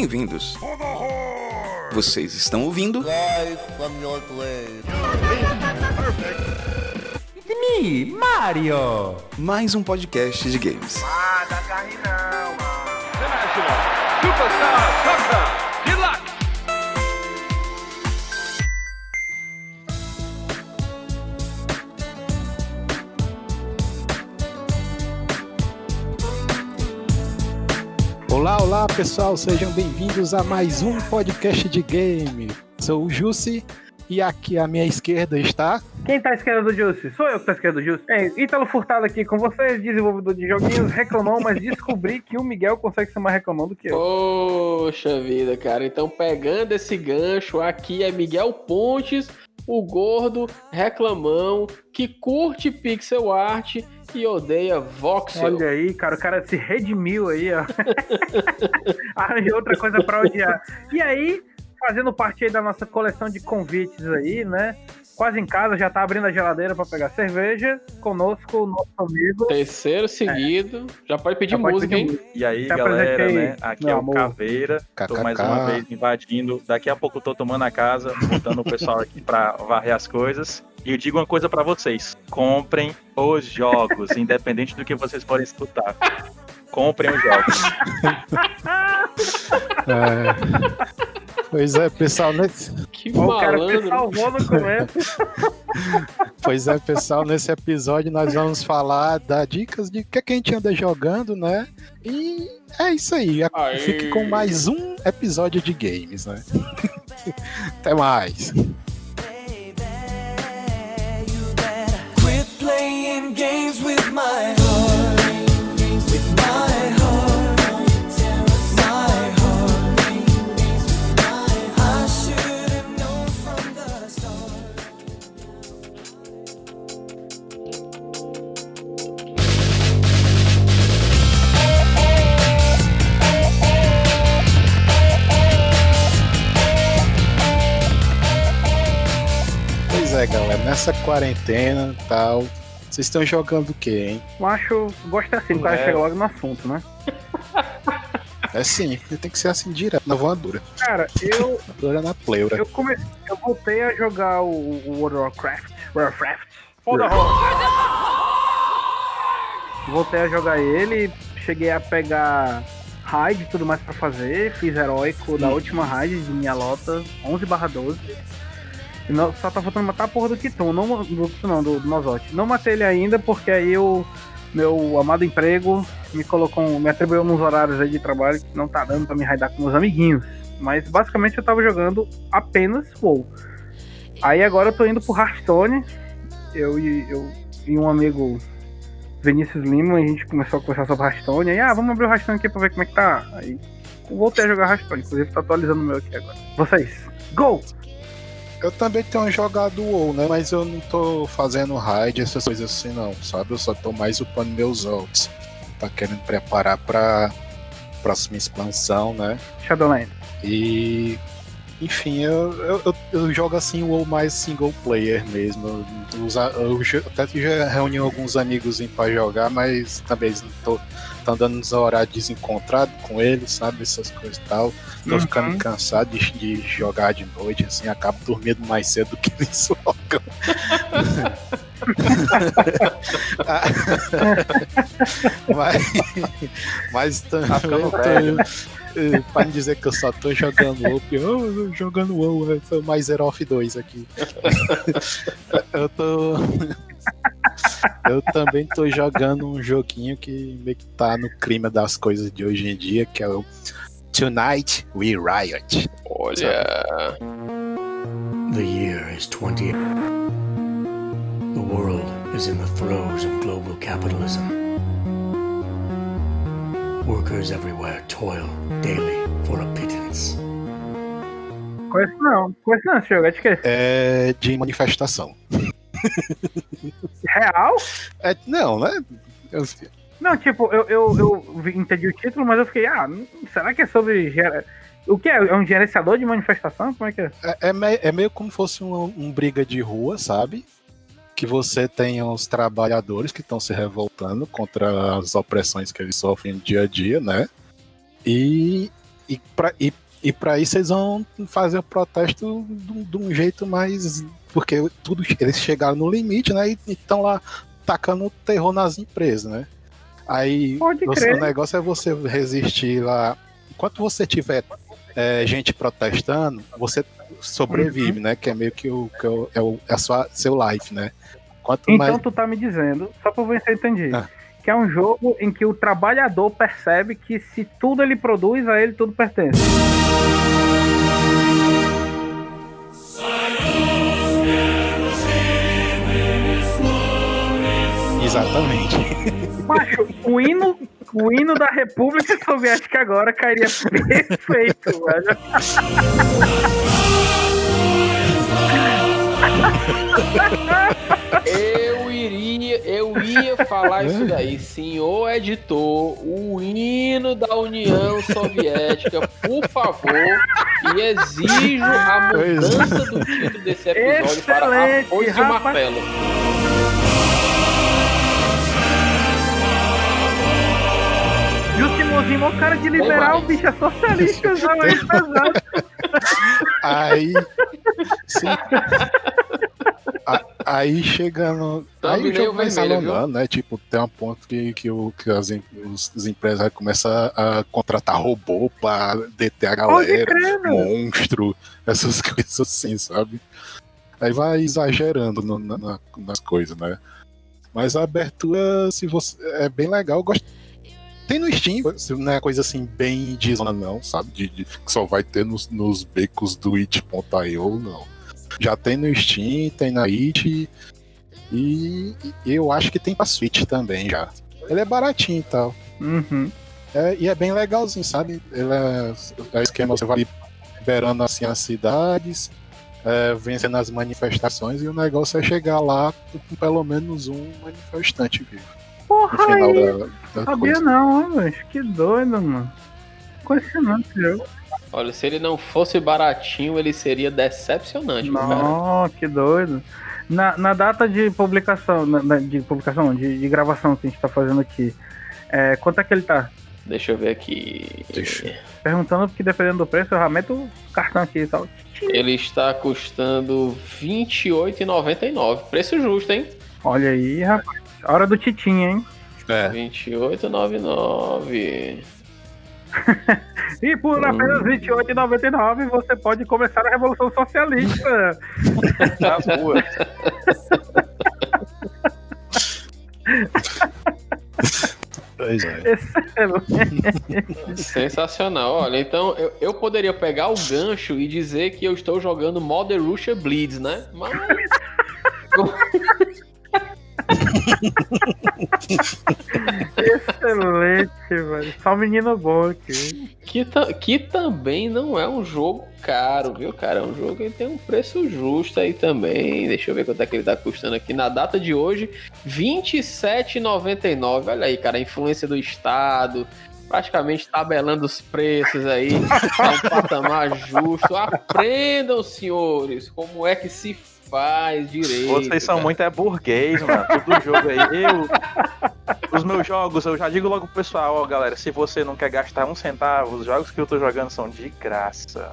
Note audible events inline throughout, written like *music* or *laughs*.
bem-vindos. Vocês estão ouvindo grave. Me, Mario! mais um podcast de games. Ah, carne não, mano. International Superstar Soccer Olá, pessoal, sejam bem-vindos a mais um podcast de game. Sou o Jussi e aqui à minha esquerda está. Quem tá à esquerda do Jussi? Sou eu que tô à esquerda do Jussi. É, Ítalo Furtado aqui com vocês, desenvolvedor de joguinhos, reclamão, mas *laughs* descobri que o Miguel consegue ser mais reclamão do que eu. Poxa vida, cara. Então, pegando esse gancho, aqui é Miguel Pontes, o gordo reclamão que curte pixel art e odeia voxel. Olha aí, cara, o cara se redimiu aí, ó. Arranjou *laughs* outra coisa pra odiar. E aí, fazendo parte aí da nossa coleção de convites aí, né? Quase em casa, já tá abrindo a geladeira pra pegar cerveja. Conosco, o nosso amigo. Terceiro seguido. Já pode pedir Já pode música, pedir hein? música. E aí, Se galera, né? Aqui meu é o amor. Caveira. Tô mais uma vez invadindo. Daqui a pouco eu tô tomando a casa, botando o pessoal aqui pra varrer as coisas. E eu digo uma coisa pra vocês: comprem os jogos, independente do que vocês forem escutar. Comprem os jogos. *laughs* *laughs* É, Pois é, pessoal, nesse... Que o cara se malandro. salvou no começo. *laughs* pois é, pessoal, nesse episódio nós vamos falar das dicas de o que, é que a gente anda jogando, né? E é isso aí. Aê. Fique com mais um episódio de games, né? *laughs* Até mais. Nessa quarentena e tal, vocês estão jogando o quê, hein? Macho, gosta assim, o cara É. chega logo no assunto, né? *laughs* É sim, tem que ser assim direto, na voadora. Cara, eu, *laughs* Voadora na pleura. eu comecei, eu voltei a jogar o, o World of Warcraft. Warcraft. Voltei a jogar ele, cheguei a pegar raid e tudo mais pra fazer, fiz heróico da última raid de minha lota, 11 12. Não- só tá faltando matar a porra do Kiton, não do Kiton não, do, do. Não matei ele ainda porque aí o meu amado emprego me colocou, me atribuiu uns horários aí de trabalho que não tá dando pra me raidar com meus amiguinhos. Mas basicamente eu tava jogando apenas WoW. Aí agora eu tô indo pro Hearthstone. Eu e, eu e um amigo Vinícius Lima, a gente começou a conversar sobre Hearthstone. Aí, ah, vamos abrir o Hearthstone aqui pra ver como é que tá. Aí voltei a jogar Hearthstone, inclusive tô atualizando o meu aqui agora. Vocês, go! Eu também tenho jogado WoW, né? Mas eu não tô fazendo raid, essas coisas assim, não, sabe? Eu só tô mais upando meus ults. Tá querendo preparar pra próxima expansão, né? Shadowland. E. Enfim, eu, eu, eu, eu jogo assim o WoW mais single player mesmo. Eu, eu já- até já reuni alguns amigos pra jogar, mas também não tô, tô andando nos horários desencontrados com eles, sabe? Essas coisas e tal. Tô Uhum. ficando cansado de, de jogar de noite, assim, acabo dormindo mais cedo do que eles *laughs* jogam. *laughs* mas, mas também Tá né? eh, Pra não dizer que eu só tô jogando WoW, porque, "Oh, eu tô jogando WoW, eu tô mais Zero of 2 aqui. *laughs* eu tô. eu também tô jogando um joguinho que meio que tá no clima das coisas de hoje em dia, que é o Tonight We Riot. Olha. The year is 20. The world is in the throes of global capitalism. Workers everywhere toil daily for a pittance. Conheço não, conheço não esse jogo, é de quê? É de manifestação. Real? É, não, né? Eu- Não, tipo, eu, eu, eu entendi o título, mas eu fiquei, ah, não- será que é sobre. gera- O que é? É um gerenciador de manifestação? Como é que é? É, é me- é meio como fosse um, um briga de rua, sabe? Que você tem os trabalhadores que estão se revoltando contra as opressões que eles sofrem no dia a dia, né? E, e, pra, e, e pra isso eles vão fazer o protesto de, de um jeito mais. Porque tudo, eles chegaram no limite, né? E estão lá tacando terror nas empresas, né? Aí Pode você- crer. o negócio é você resistir lá. Enquanto você tiver é, gente protestando, você sobrevive, Uhum. né? Que é meio que o, que é o, é o- é a sua, seu life, né? Quanto Então mais. tu tá me dizendo, só pra eu entendi, Ah. que é um jogo em que o trabalhador percebe que se tudo ele produz, a ele tudo pertence. Exatamente. Macho, o hino, o hino da República Soviética agora cairia perfeito, velho. Eu iria, eu ia falar isso daí, senhor editor, o hino da União Soviética, por favor, e exijo a mudança do título desse episódio para Excelente, Foice e o rapaz. Martelo. O Timozinho é um cara de liberal, bicho, é socialista, *laughs* não é pesado. Aí. sim. A- Aí chegando. Tá aí o jogo vai alongando, né? Tipo, tem um ponto que, que, o, que as, os, os empresários começam a, contratar robô pra deter a galera, monstro, essas *laughs* coisas assim, sabe? Aí vai exagerando no- na- nas coisas, né? Mas a abertura, se você. É bem legal, eu gosto. Tem no Steam, não é coisa assim bem de zona, não, sabe? De, de- que só vai ter nos, nos becos do it.io, não. Já tem no Steam, tem na It. E, e eu acho que tem pra Switch também já. Ele é baratinho e tal. Uhum. É, e é bem legalzinho, sabe? Ele é, é esquema, você vai liberando assim as cidades, é, vencendo as manifestações, e o negócio é chegar lá com pelo menos um manifestante vivo. No Porra final aí, da, da sabia coisa. não, bicho, que doido, mano. Não esse jogo. Olha, se ele não fosse baratinho, ele seria decepcionante, meu cara. Não, que doido. Na, na data de publicação, na- de publicação, não, de, de gravação que a gente tá fazendo aqui, é, quanto é que ele tá? Deixa eu ver aqui. Deixa. Perguntando, porque dependendo do preço, eu já meto o cartão aqui e tal. Ele está custando R$ 28,99. Preço justo, hein? Olha aí, rapaz. Hora do Titinha, hein? É, R$ 28,99. *laughs* E por apenas R$ 28,99 você pode começar a Revolução Socialista. *laughs* Nas ruas. pois é. Sensacional. Olha, então eu, eu poderia pegar o gancho e dizer que eu estou jogando Mother Russia Bleeds, né? Mas. *laughs* Excelente, velho. Só um menino bom aqui. Que, que também não é um jogo caro, viu, cara? É um jogo que tem um preço justo aí também. Deixa eu ver quanto é que ele tá custando aqui. Na data de hoje, R$ 27,99. Olha aí, cara, a influência do Estado. Praticamente tabelando os preços aí a um patamar justo. Aprendam, senhores, como é que se faz direito. Vocês são cara. muito é burguês, mano. Todo jogo aí. Eu. Os meus jogos, eu já digo logo pro pessoal, ó, galera, se você não quer gastar um centavo, os jogos que eu tô jogando são de graça.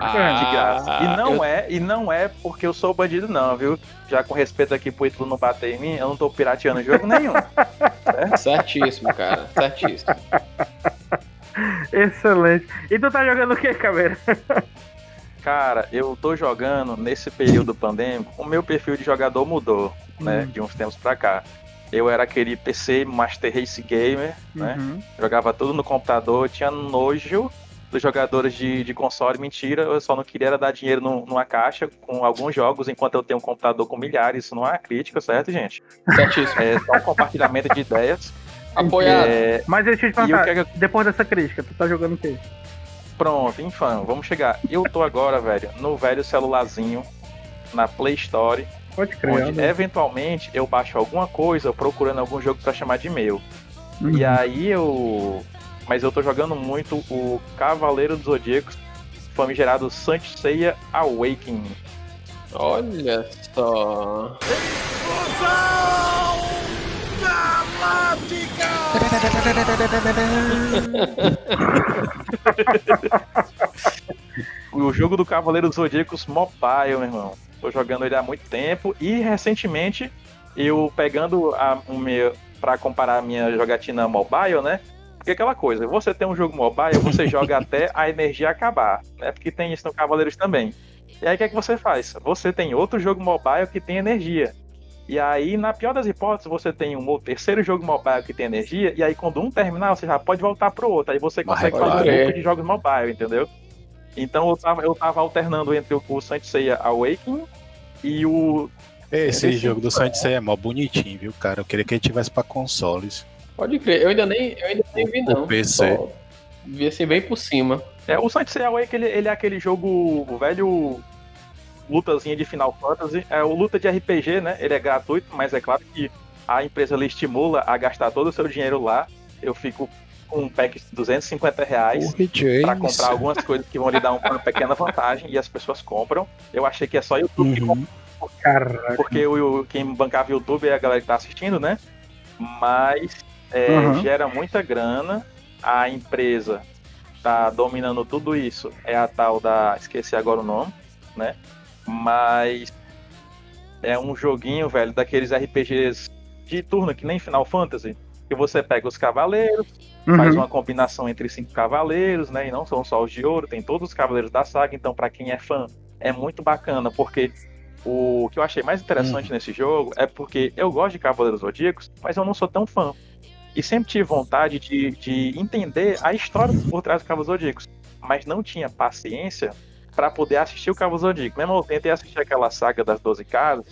Ah, De graça. E não eu- é, e não é porque eu sou bandido, não, viu? Já com respeito aqui pro Ítalo não bater em mim, eu não tô pirateando jogo nenhum. *laughs* Certíssimo, cara. Certíssimo. Excelente. E tu tá jogando o que, Caveira? Cara, eu tô jogando nesse período pandêmico, o meu perfil de jogador mudou, né? De uns tempos pra cá. Eu era aquele PC Master Race Gamer, né? Uhum. Jogava tudo no computador, tinha nojo dos jogadores de, de console. Mentira, eu só não queria era dar dinheiro num- numa caixa com alguns jogos, enquanto eu tenho um computador com milhares. Isso não é crítica, certo, gente? Certíssimo. É só um compartilhamento de ideias. Apoiado. É, Mas deixa eu te perguntar, é que depois dessa crítica, tu tá jogando o quê? Pronto, infam, vamos chegar. Eu tô agora, velho, no velho celularzinho, na Play Store, Pode crer. onde né? eventualmente eu baixo alguma coisa procurando algum jogo pra chamar de meu. Uhum. E aí eu. Mas eu tô jogando muito o Cavaleiro dos Zodíacos, famigerado Saint Seiya Awakening. Olha só. O jogo do Cavaleiro dos Zodíacos Mobile, meu irmão. Tô jogando ele há muito tempo e recentemente eu pegando a, o meu para comparar a minha jogatina mobile, né? Porque aquela coisa, você tem um jogo mobile, você *laughs* joga até a energia acabar, né? Porque tem isso no Cavaleiros também. E aí o que é que você faz? Você tem outro jogo mobile que tem energia. E aí, na pior das hipóteses, você tem um terceiro jogo mobile que tem energia, e aí quando um terminar, você já pode voltar pro outro. Aí você consegue é fazer um grupo de jogos mobile, entendeu? Então eu tava, eu tava alternando entre o, o Saint Seiya Awakening e o. Esse Esse- jogo do Saint Seiya é mó bonitinho, viu, cara? Eu queria que ele tivesse pra consoles. Pode crer. Eu ainda nem, eu ainda nem vi, não. O PC. Só Vi assim bem por cima. É, o Saint Seiya Awakening, ele, ele é aquele jogo, o velho lutazinha de Final Fantasy. É o luta de RPG, né? Ele é gratuito, mas é claro que a empresa lhe estimula a gastar todo o seu dinheiro lá. Eu fico com um pack de 250 reais. Pra comprar algumas coisas que vão lhe dar uma pequena vantagem e as pessoas compram. Eu achei que é só YouTube que Uhum. Caraca. porque o, quem bancava o YouTube é a galera que tá assistindo, né? Mas é, Uhum. gera muita grana. A empresa tá dominando tudo isso. É a tal da. Esqueci agora o nome, né? Mas é um joguinho, velho, daqueles RPGs de turno, que nem Final Fantasy. Que você pega os cavaleiros, faz Uhum. uma combinação entre cinco cavaleiros, né? E não são só os de ouro, tem todos os cavaleiros da saga. Então, pra quem é fã, é muito bacana, porque o que eu achei mais interessante nesse jogo é porque eu gosto de Cavaleiros Zodíacos, mas eu não sou tão fã. E sempre tive vontade de, de entender a história por trás do Cavaleiros Zodíacos, mas não tinha paciência pra poder assistir o Cavaleiros Zodíacos. Mesmo eu tentei assistir aquela saga das 12 casas,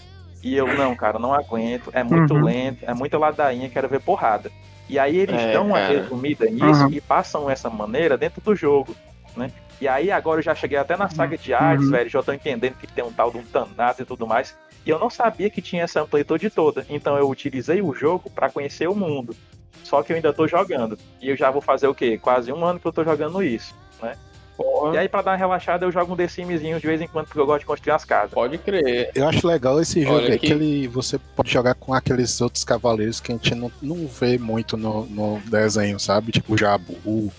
e eu, não, cara, não aguento, é muito Uhum. lento, é muita ladainha, quero ver porrada. E aí eles É, dão uma cara. resumida nisso Uhum. e passam essa maneira dentro do jogo, né? E aí agora eu já cheguei até na saga de Hades, Uhum. velho, já tô entendendo que tem um tal de um Thanatos e tudo mais. E eu não sabia que tinha essa amplitude toda. Então eu utilizei o jogo pra conhecer o mundo. Só que eu ainda tô jogando. E eu já vou fazer o quê? Quase um ano que eu tô jogando isso, né? Porra, E aí pra dar uma relaxada eu jogo um The Simzinho de vez em quando, porque eu gosto de construir as casas. pode crer. Eu acho legal esse jogo Olha é que ele, você pode jogar com aqueles outros cavaleiros que a gente não, não vê muito no, no desenho, sabe? Tipo o Jabu,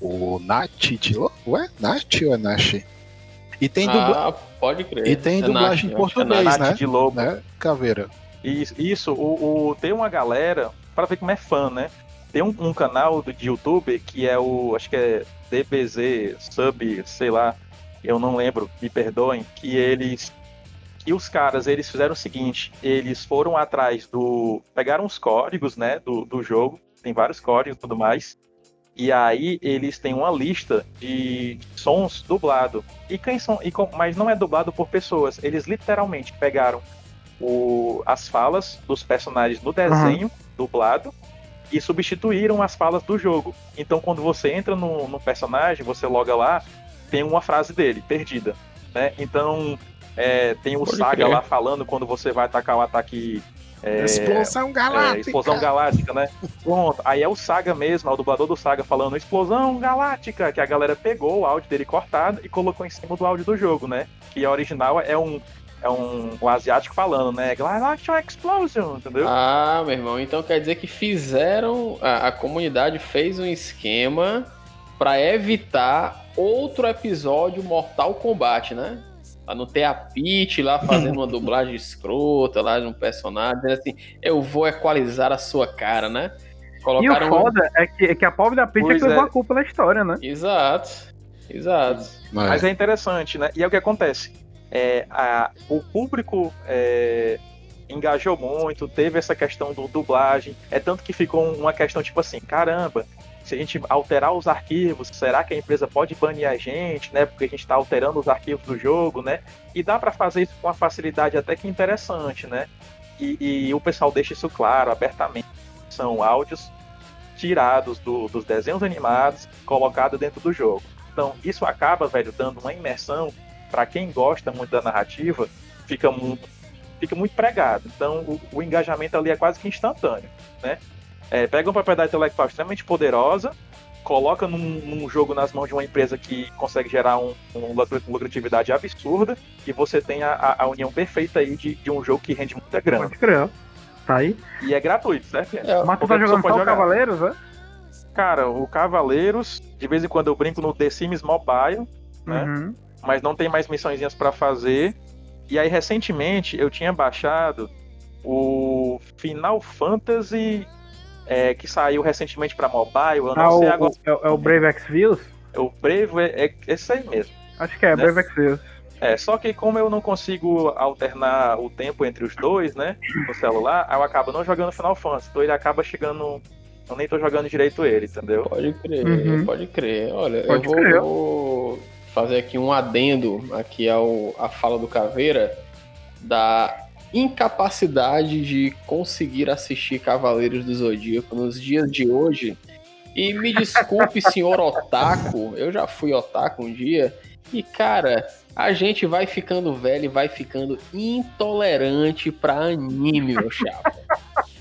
o Nath, de, ué? Nath ou é Nash? E tem, dubla, Ah, pode crer. e tem É dublagem em é português, Nath. Nath né? de lobo. né? Caveira. Isso, isso o, o- tem uma galera, para ver como é fã, né? Tem um, um canal do- de YouTube que é o, acho que é DBZ, Sub, sei lá, eu não lembro, me perdoem, que eles. E os caras, eles fizeram o seguinte: eles foram atrás do. Pegaram os códigos, né, do, do jogo, tem vários códigos e tudo mais. E aí eles têm uma lista de sons dublado. E quem são. E com- mas não é dublado por pessoas. Eles literalmente pegaram o- as falas dos personagens no desenho dublado e substituíram as falas do jogo. Então, quando você entra no, no personagem, você loga lá, tem uma frase dele, perdida. Né? Então, é, tem o Pode Saga crer. lá falando quando você vai atacar o ataque. é, Explosão é, explosão galáctica, né? Pronto. Aí é o Saga mesmo, é o dublador do Saga falando explosão galáctica, que a galera pegou o áudio dele cortado e colocou em cima do áudio do jogo, né? Que a original é um é um, um asiático falando, né? Galactic Explosion, entendeu? Ah, meu irmão, então quer dizer que fizeram. A, a comunidade fez um esquema pra evitar outro episódio Mortal Kombat, né? Pra não ter a Peach lá fazendo uma *laughs* dublagem escrota lá de um personagem, dizendo assim, eu vou equalizar a sua cara, né? E o Colocaram. foda é que, é que a pobre da Peach é que levou é. a culpa da história, né? Exato. Exato. Mas é interessante, né? E é o que acontece. É, a- o público é, engajou muito, teve essa questão do dublagem. É tanto que ficou uma questão tipo assim: caramba, se a gente alterar os arquivos, será que a empresa pode banir a gente, né? Porque a gente está alterando os arquivos do jogo, né? E dá para fazer isso com uma facilidade até que interessante, né? E, e o pessoal deixa isso claro, abertamente. São áudios tirados do- dos desenhos animados, colocados dentro do jogo. Então, isso acaba, velho, dando uma imersão para quem gosta muito da narrativa, fica muito, fica muito pregado. Então, o, o engajamento ali é quase que instantâneo, né? É, pega uma propriedade intelectual extremamente poderosa, coloca num, num jogo nas mãos de uma empresa que consegue gerar um, um lucratividade absurda, e você tem a, a- união perfeita aí de, de um jogo que rende muita grana. Pode crer. Tá aí. E é gratuito, certo? É, Mas tu tá jogando só o jogar. Cavaleiros, é? Cara, o Cavaleiros, de vez em quando eu brinco no The Sims Mobile, né? Uhum. Mas não tem mais missõezinhas pra fazer. E aí, recentemente, eu tinha baixado o Final Fantasy, é, que saiu recentemente pra mobile. Eu não Ah, o, sei agora. o- é, o- é o Brave Exvius? O Brave é, é esse aí mesmo. Acho que é, Né? Brave Exvius. É, só que como eu não consigo alternar o tempo entre os dois, né, no celular, aí eu acabo não jogando Final Fantasy, então ele acaba chegando... Eu nem tô jogando direito ele, entendeu? Pode crer, Uhum. pode crer. Olha, Pode eu vou, crer. vou fazer aqui um adendo aqui ao a fala do Caveira da incapacidade de conseguir assistir Cavaleiros do Zodíaco nos dias de hoje. E me desculpe, *laughs* senhor Otaku, eu já fui Otaku um dia, e cara, a gente vai ficando velho e vai ficando intolerante pra anime, meu chapa.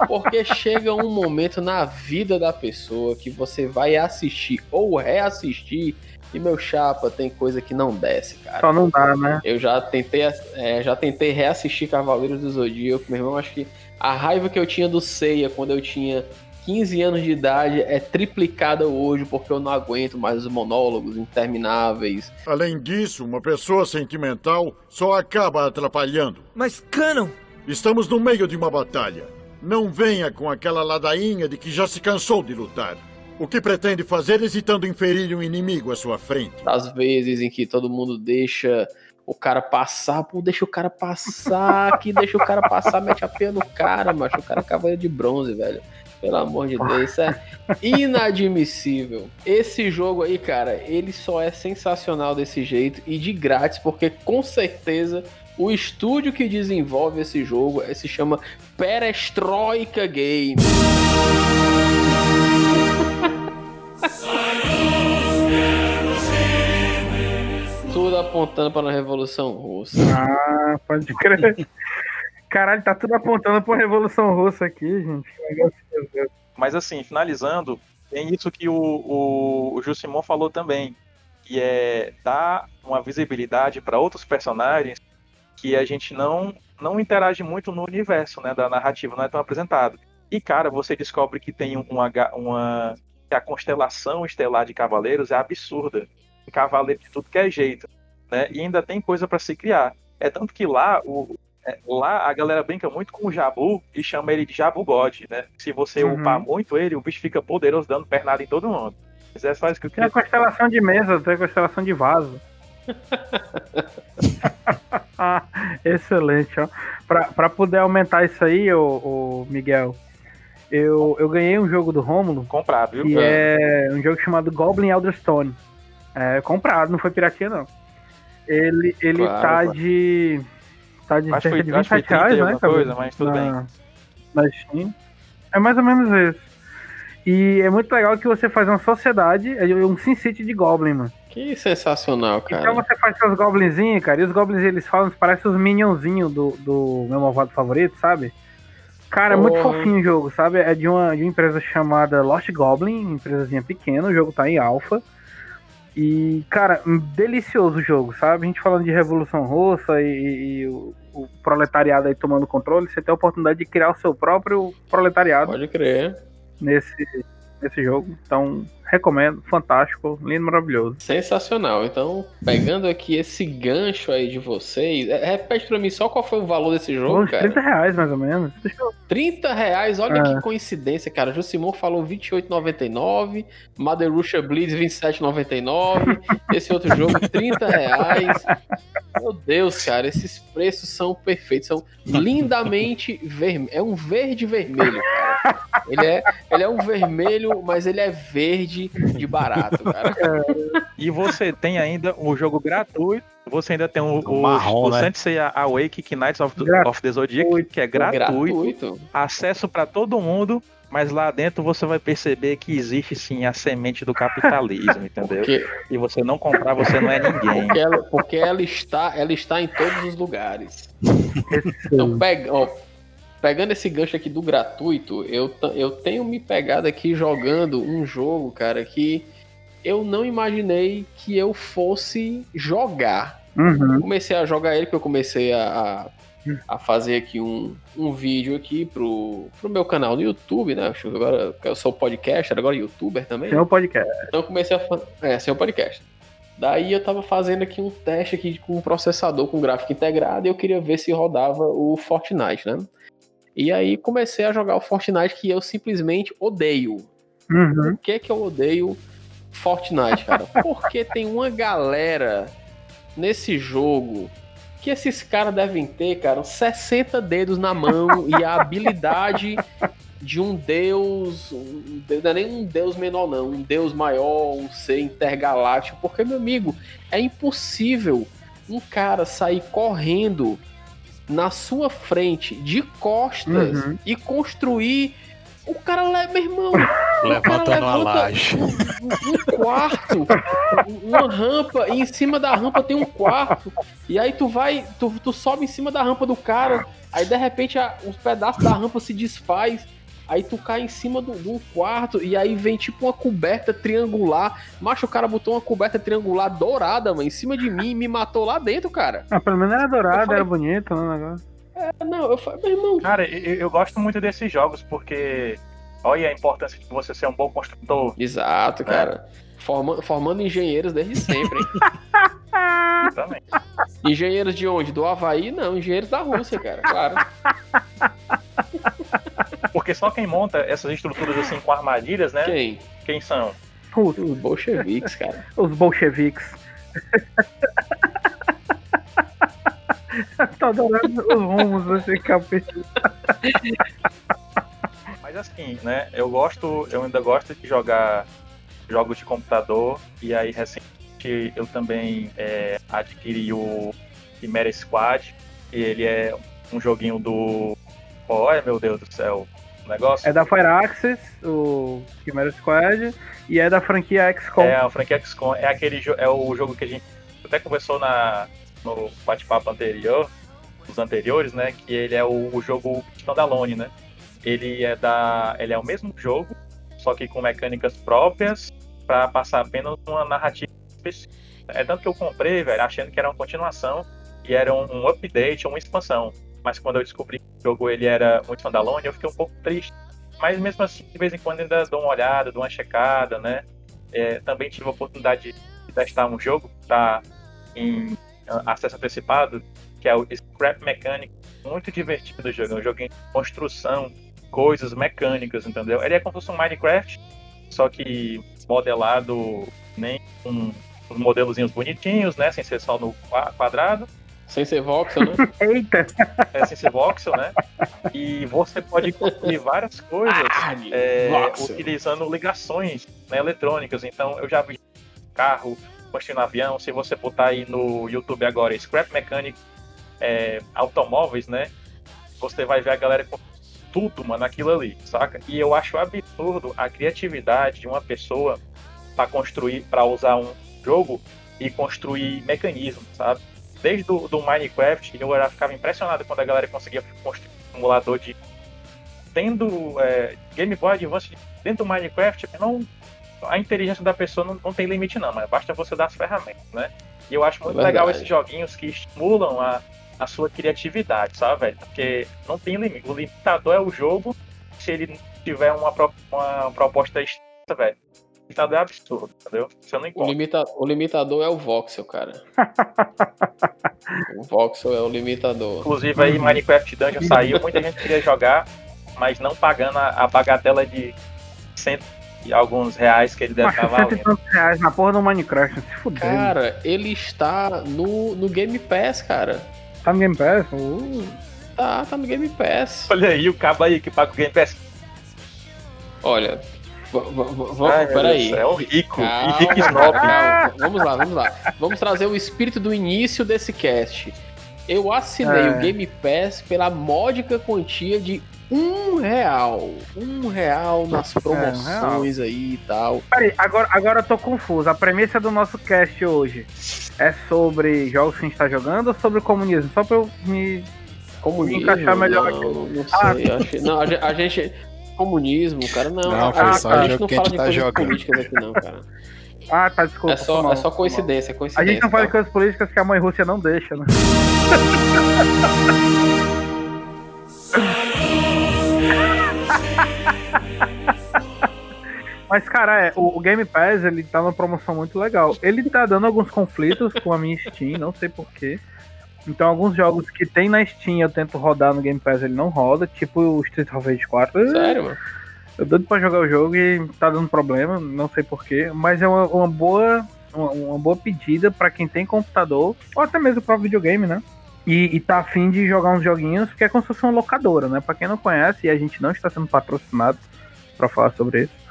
Porque chega um momento na vida da pessoa que você vai assistir ou reassistir e meu chapa tem coisa que não desce, cara. Só não dá, né? Eu já tentei, é, já tentei reassistir Cavaleiros do Zodíaco, meu irmão, acho que a raiva que eu tinha do Seiya quando eu tinha 15 anos de idade é triplicada hoje porque eu não aguento mais os monólogos intermináveis. Além disso, uma pessoa sentimental só acaba atrapalhando. Mas, Canon, Estamos no meio de uma batalha. Não venha com aquela ladainha de que já se cansou de lutar. O que pretende fazer hesitando em ferir um inimigo à sua frente? Às vezes em que todo mundo deixa o cara passar, pô, deixa o cara passar, que deixa o cara passar, mete a pena no cara, macho. O cara é cavaleiro de bronze, velho. Pelo amor de Deus, isso é inadmissível. Esse jogo aí, cara, ele só é sensacional desse jeito e de grátis, porque com certeza o estúdio que desenvolve esse jogo eh, se chama Perestroika Games. Tudo apontando para a Revolução Russa. Ah, pode crer. Caralho, tá tudo apontando pra Revolução Russa aqui, gente. Mas assim, finalizando, tem isso que o, o, o Jusimon falou também, que é dar uma visibilidade para outros personagens que a gente não, não interage muito no universo né, da narrativa, não é tão apresentado. E, cara, você descobre que tem uma, uma que a constelação estelar de cavaleiros é absurda. Tem Cavaleiro de tudo que é jeito. Né? E ainda tem coisa para se criar. É tanto que lá, o, é, lá a galera brinca muito com o Jabu e chama ele de Jabu God, né? Se você Uhum. upar muito ele, o bicho fica poderoso dando pernada em todo mundo. Mas é só isso que eu Tem a queria constelação de mesa, tem a constelação de vaso. ah, *laughs* *laughs* excelente, ó. Pra, pra poder aumentar isso aí, ô Miguel, eu, eu ganhei um jogo do Rômulo, comprar, viu? que é um jogo chamado Goblin Elderstone. É comprado, não foi piratinha, não. Ele, ele Claro, tá claro. de. Tá de Acho cerca foi- de acho que foi 27 reais, 30 né? coisa, mas tudo bem. na, na Steam. É mais ou menos isso. E é muito legal que você faz uma sociedade, é um Sin City de Goblin, mano. Que sensacional, cara. Então você faz seus goblinzinhos, cara, e os goblins eles falam, parecem os minionzinhos do, do meu malvado favorito, sabe? Cara, é muito fofinho o jogo, sabe? É de uma, de uma empresa chamada Lost Goblin, empresazinha pequena, o jogo tá em alpha. E, cara, um delicioso o jogo, sabe? A gente falando de Revolução Russa e, e- e o, o proletariado aí tomando controle, você tem a oportunidade de criar o seu próprio proletariado Pode crer. nesse, nesse jogo. Então, recomendo, fantástico, lindo, maravilhoso. Sensacional. Então, pegando aqui esse gancho aí de vocês, é, repete pra mim só qual foi o valor desse jogo, Uns cara. 30 reais mais ou menos. Deixa eu 30 reais, olha É. que coincidência, cara. Josimon falou 28,99, Maderusha Blitz 27,99, *laughs* esse outro jogo 30 reais. Meu Deus, cara, esses preços são perfeitos, são lindamente vermelhos. É um verde vermelho, cara. Ele é, ele é um vermelho, mas ele é verde de barato, cara. *laughs* E você tem ainda o jogo gratuito. Você ainda tem o, o, marrom, o né? Sensei Awake Knights of, of the Zodiac, que é gratuito, Gratuito. acesso para todo mundo, mas lá dentro você vai perceber que existe sim a semente do capitalismo, *laughs* entendeu? Porque, E você não comprar, você não é ninguém. porque, ela, porque ela está, ela está em todos os lugares. *laughs* Então, pega, ó, pegando esse gancho aqui do gratuito, eu, eu tenho me pegado aqui jogando um jogo, cara, que eu não imaginei que eu fosse jogar. Uhum. Comecei a jogar ele porque eu comecei a, a fazer aqui um, um vídeo aqui pro, pro meu canal no YouTube, né? Agora eu sou podcaster, agora youtuber também. Um podcast. Então eu comecei a fazer. É, sem o podcast. Daí eu tava fazendo aqui um teste aqui com um processador com gráfico integrado e eu queria ver se rodava o Fortnite, né? E aí comecei a jogar o Fortnite que eu simplesmente odeio. Uhum. Por que, que eu odeio Fortnite, cara? *laughs* Porque tem uma galera nesse jogo que esses caras devem ter, cara, uns 60 dedos na mão *laughs* e a habilidade de um deus. Um, não é nem um deus menor, não. Um deus maior, um ser intergaláctico. Porque, meu amigo, é impossível um cara sair correndo na sua frente de costas Uhum. e construir. O cara leva, meu irmão. Levantando a levanta laje. Um, um quarto, uma rampa, e em cima da rampa tem um quarto. E aí tu vai, tu, tu sobe em cima da rampa do cara, aí de repente a- os pedaços da rampa se desfaz. Aí tu cai em cima do- de um quarto e aí vem tipo uma coberta triangular. Macho, o cara botou uma coberta triangular dourada, mano, em cima de mim e me matou lá dentro, cara. Ah, pelo menos era dourado, Eu falei- era bonito, né? negócio. É, não, eu falei, meu irmão. Cara, eu, eu gosto muito desses jogos porque olha a importância de você ser um bom construtor. Exato, cara. Forma- formando engenheiros desde sempre, hein? *laughs* Também. Engenheiros de onde? Do Havaí? Não, engenheiros da Rússia, cara, claro. *laughs* Porque só quem monta essas estruturas assim com armadilhas, né? Quem? Quem são? Putz, Os bolcheviques, cara. *laughs* os bolcheviques. *laughs* Tô adorando os rumos desse capítulo. Mas assim, né? Eu gosto, eu ainda gosto de jogar jogos de computador e aí recentemente eu também é, adquiri o Chimera Squad e ele é um joguinho do. Olha, meu Deus do céu, o negócio. É da Fireaxis, o Chimera Squad, e é da franquia XCOM. É a franquia XCOM, é aquele é o jogo que a gente até conversou na, no bate-papo anterior, os anteriores, né? Que ele é o, o jogo standalone, né? Ele é da. Ele é o mesmo jogo, só que com mecânicas próprias para passar apenas uma narrativa específica. É tanto que eu comprei, velho, achando que era uma continuação e era um, um update, uma expansão. Mas quando eu descobri que o jogo ele era muito standalone, eu fiquei um pouco triste. Mas mesmo assim, de vez em quando ainda dou uma olhada, dou uma checada, né? É, também tive a oportunidade de testar um jogo que está em ah, acesso antecipado, que é o Scrap Mechanic. Muito divertido o jogo, é um jogo em construção, coisas mecânicas, entendeu? Ele é como se fosse um Minecraft, só que modelado nem com os modelozinhos bonitinhos, né? Sem ser só no qua- quadrado, Sem ser voxel, né? *laughs* Eita! é, sem ser voxel, né? E você pode construir várias coisas é, voxel. utilizando ligações né, eletrônicas. Então, eu já vi carro construindo avião. Se você botar aí no YouTube agora, Scrap Mechanic é, automóveis, né? Você vai ver a galera com tudo, mano, aquilo ali, saca? E eu acho absurdo a criatividade de uma pessoa para construir, para usar um jogo e construir mecanismos, sabe? Desde do, do Minecraft, eu já ficava impressionado quando a galera conseguia construir um simulador de tendo é, Game Boy Advance dentro do Minecraft, não, a inteligência da pessoa não, não tem limite não, mas basta você dar as ferramentas, né? E eu acho muito É legal esses joguinhos que estimulam a, a sua criatividade, sabe, velho? Porque não tem limite. O limitador é o jogo, se ele tiver uma, uma proposta extensa, velho. O limitador é absurdo, entendeu? Você não O, encontra. limita... o limitador é o voxel, cara. *laughs* o voxel é o limitador. Inclusive aí Minecraft Dungeon saiu, muita gente queria jogar, mas não pagando a, a bagatela de cento e alguns reais que ele deve Macho, estar cento e valendo. tantos reais na porra do Minecraft, se fuder. Cara, ele está no, no Game Pass, cara. Tá no Game Pass? Uh, Tá, tá no Game Pass. Olha aí o cabo aí que paga o Game Pass. Olha, Ai, peraí. Deus É um rico. Calma, e rico snob. Vamos lá, vamos lá. Vamos trazer o espírito do início desse cast. Eu assinei É. o Game Pass pela módica quantia de um real. Um real nas promoções aí e tal. Peraí, agora, agora eu tô confuso. A premissa do nosso cast hoje é sobre jogos que a gente tá jogando ou sobre comunismo? Só pra eu me. Comunismo, encaixar melhor não, aqui. não Ah, sei. acho que- não, a gente- comunismo, cara. Não, não ah, cara, foi só a gente não fala de tá coisas jogando. políticas aqui, não, cara. *laughs* Ah, tá, desculpa. É só, mal, é só coincidência, coincidência. A gente não fala de coisas políticas que a mãe Rússia não deixa, né? *laughs* Mas, cara, é, o, Game Pass, ele tá numa promoção muito legal. Ele tá dando alguns conflitos com a minha Steam, não sei porquê. Então, alguns jogos que tem na Steam eu tento rodar no Game Pass, ele não roda, tipo o Street of Rage 4. Sério, mano? Eu doido pra jogar o jogo e tá dando problema, não sei porquê, mas é uma, uma boa uma, uma boa pedida pra quem tem computador, ou até mesmo para videogame, né? E, e tá afim de jogar uns joguinhos, porque é como se fosse uma locadora, né? Pra quem não conhece, e a gente não está sendo patrocinado pra falar sobre isso.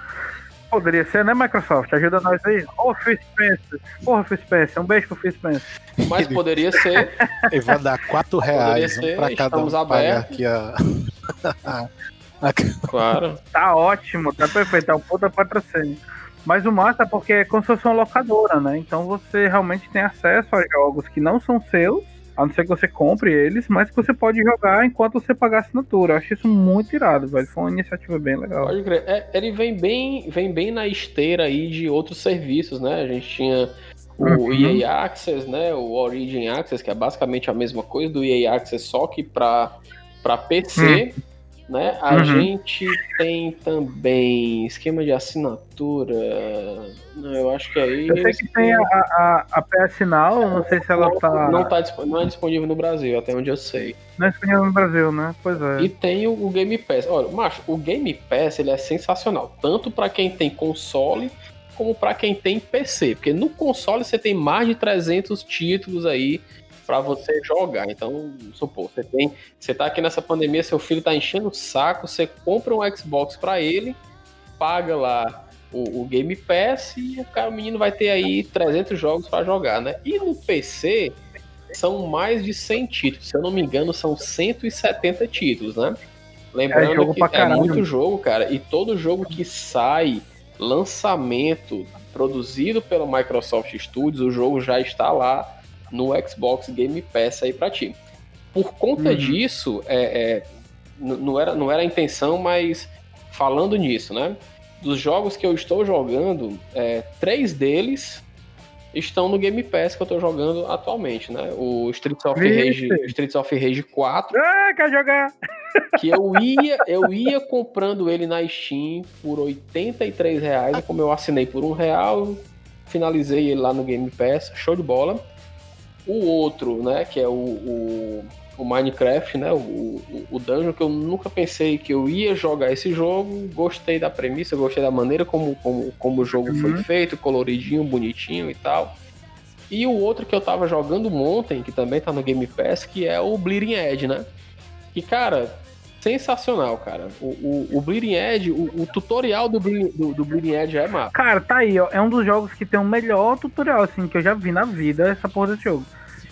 Poderia ser, né, Microsoft? Ajuda nós aí. Ô, Phil Spencer. Porra, Phil Spencer. Um beijo pro Phil Spencer. Mas poderia ser. Ele vai dar 4 reais um ser, pra cada um pagar aqui a. *laughs* a- Claro. Tá ótimo, tá perfeito, é um puta patrocínio. Mas o massa é porque é como se fosse uma locadora, né? Então você realmente tem acesso a jogos que não são seus, a não ser que você compre eles, mas que você pode jogar enquanto você pagar a assinatura. Eu acho isso muito irado, velho. Foi uma iniciativa bem legal. Pode crer. É, ele vem bem, vem bem na esteira aí de outros serviços, né? A gente tinha o Uhum. EA Access, né? O Origin Access, que é basicamente a mesma coisa do EA Access, só que para para PC, né? A Uhum. gente tem também esquema de assinatura. Não, eu acho que aí Eu sei que tem a, a, a não sei se ela tá. não, tá, não é disponível no Brasil, até onde eu sei. Não é disponível no Brasil, né? Pois é. E tem o, o Game Pass. Olha, macho, o Game Pass ele é sensacional, tanto pra quem tem console como pra quem tem PC, porque no console você tem mais de 300 títulos aí pra você jogar. Então, supor, você tem, você tá aqui nessa pandemia, seu filho tá enchendo o saco, você compra um Xbox pra ele, paga lá o, o Game Pass e o cara, o menino vai ter aí 300 jogos pra jogar, né? E no PC são mais de 100 títulos, se eu não me engano, são 170 títulos, né? Lembrando É que é muito jogo, cara, e todo jogo que sai, lançamento, produzido pela Microsoft Studios, o jogo já está lá no Xbox Game Pass aí pra ti. Por conta Uhum. disso, é, é, não, era, não era a intenção, mas falando nisso, né? Dos jogos que eu estou jogando, é, três deles estão no Game Pass que eu estou jogando atualmente, né? O Streets of. Rage, Streets of Rage 4, Ah, quer jogar? *laughs* que eu ia, eu ia comprando ele na Steam por 83 reais, e como eu assinei por um real, finalizei ele lá no Game Pass, show de bola. O outro, né, que é o, o, o Minecraft, né, o, o, o Dungeon, que eu nunca pensei que eu ia jogar esse jogo, gostei da premissa, gostei da maneira como, como, como o jogo foi Uhum. feito, coloridinho, bonitinho e tal. E o outro que eu tava jogando ontem, que também tá no Game Pass, que é o Bleeding Edge, né? E, cara, sensacional, cara. O, o, o Bleeding Edge, o, o tutorial do, Bleeding- do, do Bleeding Edge é massa. Cara, tá aí, ó. É um dos jogos que tem o melhor tutorial, assim, que eu já vi na vida, essa porra desse jogo.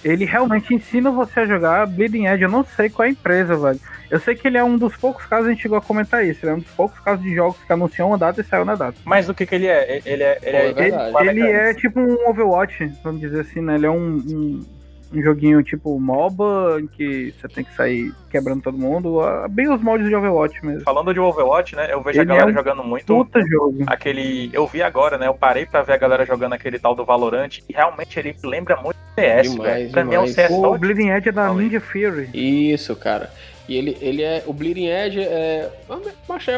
Ele realmente ensina você a jogar Bleeding Edge. Eu não sei qual é a empresa, velho. Eu sei que ele é um dos poucos casos, a gente chegou a comentar isso. Ele é um dos poucos casos de jogos que anunciam uma data e saiu na data. Mas o que que ele é? Ele é. Ele Pô, é é, qual a Ele mecânica? é tipo um Overwatch, vamos dizer assim, né? Ele é um, um, um joguinho tipo MOBA, em que você tem que sair quebrando todo mundo. ah, Bem os moldes de Overwatch mesmo. Falando de Overwatch, né? Eu vejo Ele a galera é um jogando muito Puta jogo. aquele. Eu vi agora, né? Eu parei pra ver a galera jogando aquele tal do Valorant e realmente ele lembra muito CS, Demais, velho. Pra mim é um. CS O só Bleeding Edge é da aí. Ninja Fury. Isso, cara. E ele, ele é. O Bleeding Edge é.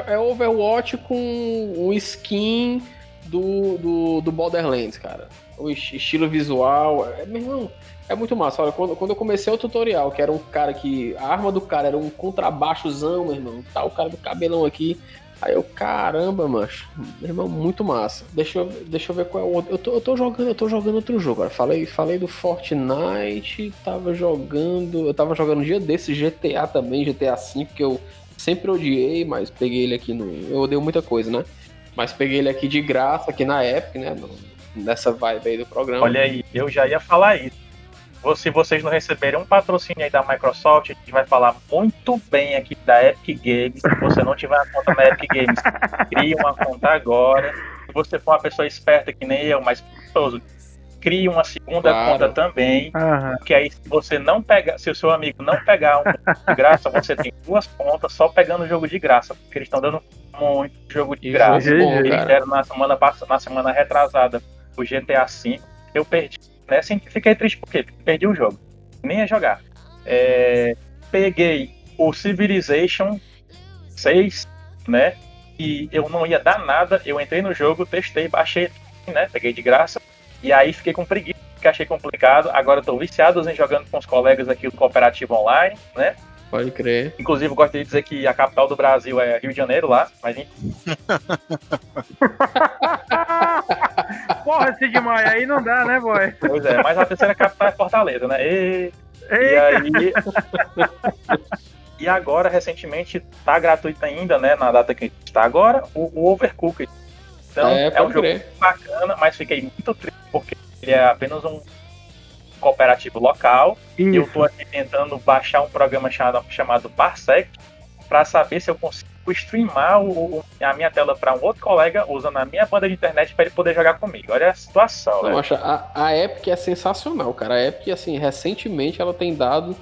É é Overwatch com um skin do, do, do Borderlands, cara. O es- estilo visual. É, meu irmão, é muito massa. Olha, quando, quando eu comecei o tutorial, que era um cara que. A arma do cara era um contrabaixozão, meu irmão. Tá o cara do cabelão aqui. Aí eu, caramba, mancho. Meu irmão, muito massa. Deixa eu, deixa eu ver qual é o outro. Eu tô, eu tô jogando, eu tô jogando outro jogo. Cara. Falei, falei do Fortnite, tava jogando. Eu tava jogando um dia desse GTA também, GTA V, que eu sempre odiei, mas peguei ele aqui no. Eu odeio muita coisa, né? Mas peguei ele aqui de graça, aqui na Epic, né? no- nessa vibe aí do programa. Olha aí, eu já ia falar isso. Se vocês não receberem um patrocínio aí da Microsoft, a gente vai falar muito bem aqui da Epic Games. Se você não tiver uma conta na Epic Games, *laughs* crie uma conta agora. Se você for uma pessoa esperta que nem eu, mas preguiçoso, crie uma segunda Claro. conta também. Que aí, se você não pegar, se o seu amigo não pegar um de graça, você tem duas contas só pegando o jogo de graça. Porque eles estão dando muito jogo de graça. jogo bom, Eles cara. deram na semana, na semana retrasada o GTA V. Eu perdi. Né? Assim, fiquei triste? Porque perdi o jogo. Nem ia jogar. É, peguei o Civilization 6, né? que eu não ia dar nada, eu entrei no jogo, testei, baixei, né? Peguei de graça. E aí fiquei com preguiça, porque achei complicado. Agora tô viciado em jogando com os colegas aqui do Cooperativo Online, né? Pode crer. Inclusive, eu gostaria de dizer que a capital do Brasil é Rio de Janeiro lá, mas enfim. *laughs* Porra, Cid Maia, aí não dá, né, boy? Pois é, mas a terceira capital é Fortaleza, né? E, e aí. e agora, recentemente, tá gratuito ainda, né? Na data que a gente tá agora, o, o Overcooked. Então, É, é, um jogo crer. bacana, mas fiquei muito triste porque ele é apenas um cooperativo local. E eu tô aqui tentando baixar um programa chamado, chamado Parsec para saber se eu consigo streamar o- o- a minha tela para um outro colega usando a minha banda de internet para ele poder jogar comigo. Olha a situação, Não, né? acha, a, a Epic é sensacional, cara. A Epic, assim, recentemente ela tem dado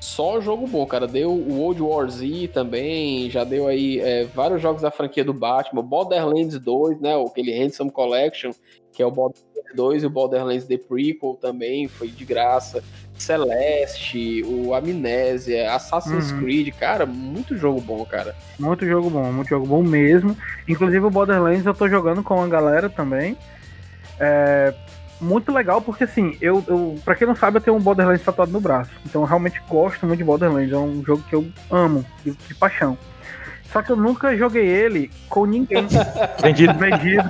só jogo bom, cara. Deu o World War Z também, já deu aí é, vários jogos da franquia do Batman, Borderlands 2, né? Aquele Handsome Collection, que é o Borderlands 2 e o Borderlands The Prequel também, foi de graça. Celeste, o Amnésia, Assassin's Uhum. Creed, cara, muito jogo bom, cara. Muito jogo bom, muito jogo bom mesmo. Inclusive o Borderlands eu tô jogando com a galera também. É muito legal porque assim, eu, eu para quem não sabe, eu tenho um Borderlands tatuado no braço. Então eu realmente gosto muito de Borderlands, é um jogo que eu amo de, de paixão. Só que eu nunca joguei ele com ninguém. *laughs* Vendido. Vendido.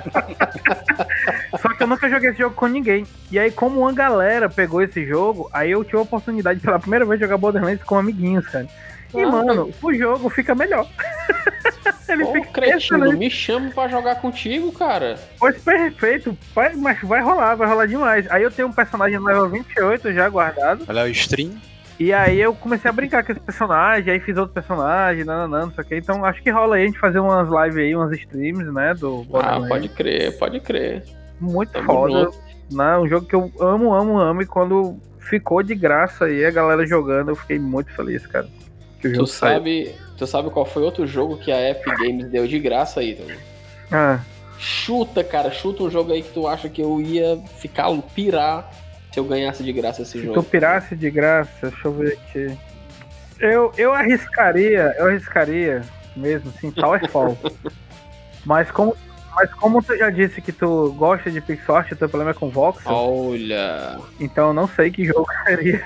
*laughs* Só que eu nunca joguei esse jogo com ninguém. E aí, como uma galera pegou esse jogo, aí eu tive a oportunidade pela primeira vez de jogar Borderlands com amiguinhos, cara. E, Ah, mano, o jogo fica melhor. *laughs* Ele Ô, fica cretino, me chama pra jogar contigo, cara. Pois perfeito, vai, mas vai rolar, vai rolar demais. Aí eu tenho um personagem no level 28 já guardado. Olha o stream. E aí eu comecei a brincar com esse personagem, aí fiz outro personagem, nananã, não sei o que. Então acho que rola aí a gente fazer umas lives aí, umas streams, né? Do Ah, pode crer, pode crer. Muito Tamo foda. Né? Um jogo que eu amo, amo, amo. E quando ficou de graça aí, a galera jogando, eu fiquei muito feliz, cara. Que o Tu jogo saiu. sabe, tu sabe qual foi outro jogo que a Epic Games deu de graça aí, também? Ah, Chuta, cara, chuta um jogo aí que tu acha que eu ia ficar pirar se eu ganhasse de graça esse se jogo. tu pirasse de graça, deixa eu ver aqui. Eu, eu arriscaria, eu arriscaria mesmo, assim, Towerfall. *laughs* mas como mas como tu já disse que tu gosta de pixel art, teu problema é com voxel, Olha, então eu não sei que jogo *laughs* seria.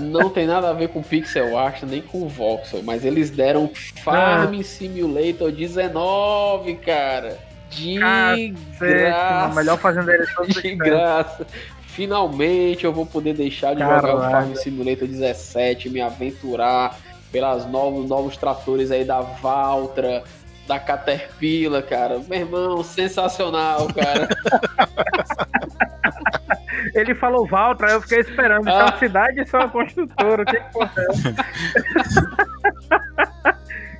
não tem nada a ver com pixel art nem com voxel, mas eles deram Farm Simulator 19, cara. De Cacete, graça. melhor fazendeiro de todos os De graça. Finalmente eu vou poder deixar de jogar o. Farm Simulator 17, me aventurar pelas novos, novos tratores aí da Valtra, da Caterpillar, cara. Meu irmão, sensacional, cara. *laughs* Ele falou Valtra, eu fiquei esperando. Isso é Ah. uma cidade isso é uma construtora? O que que *laughs* acontece?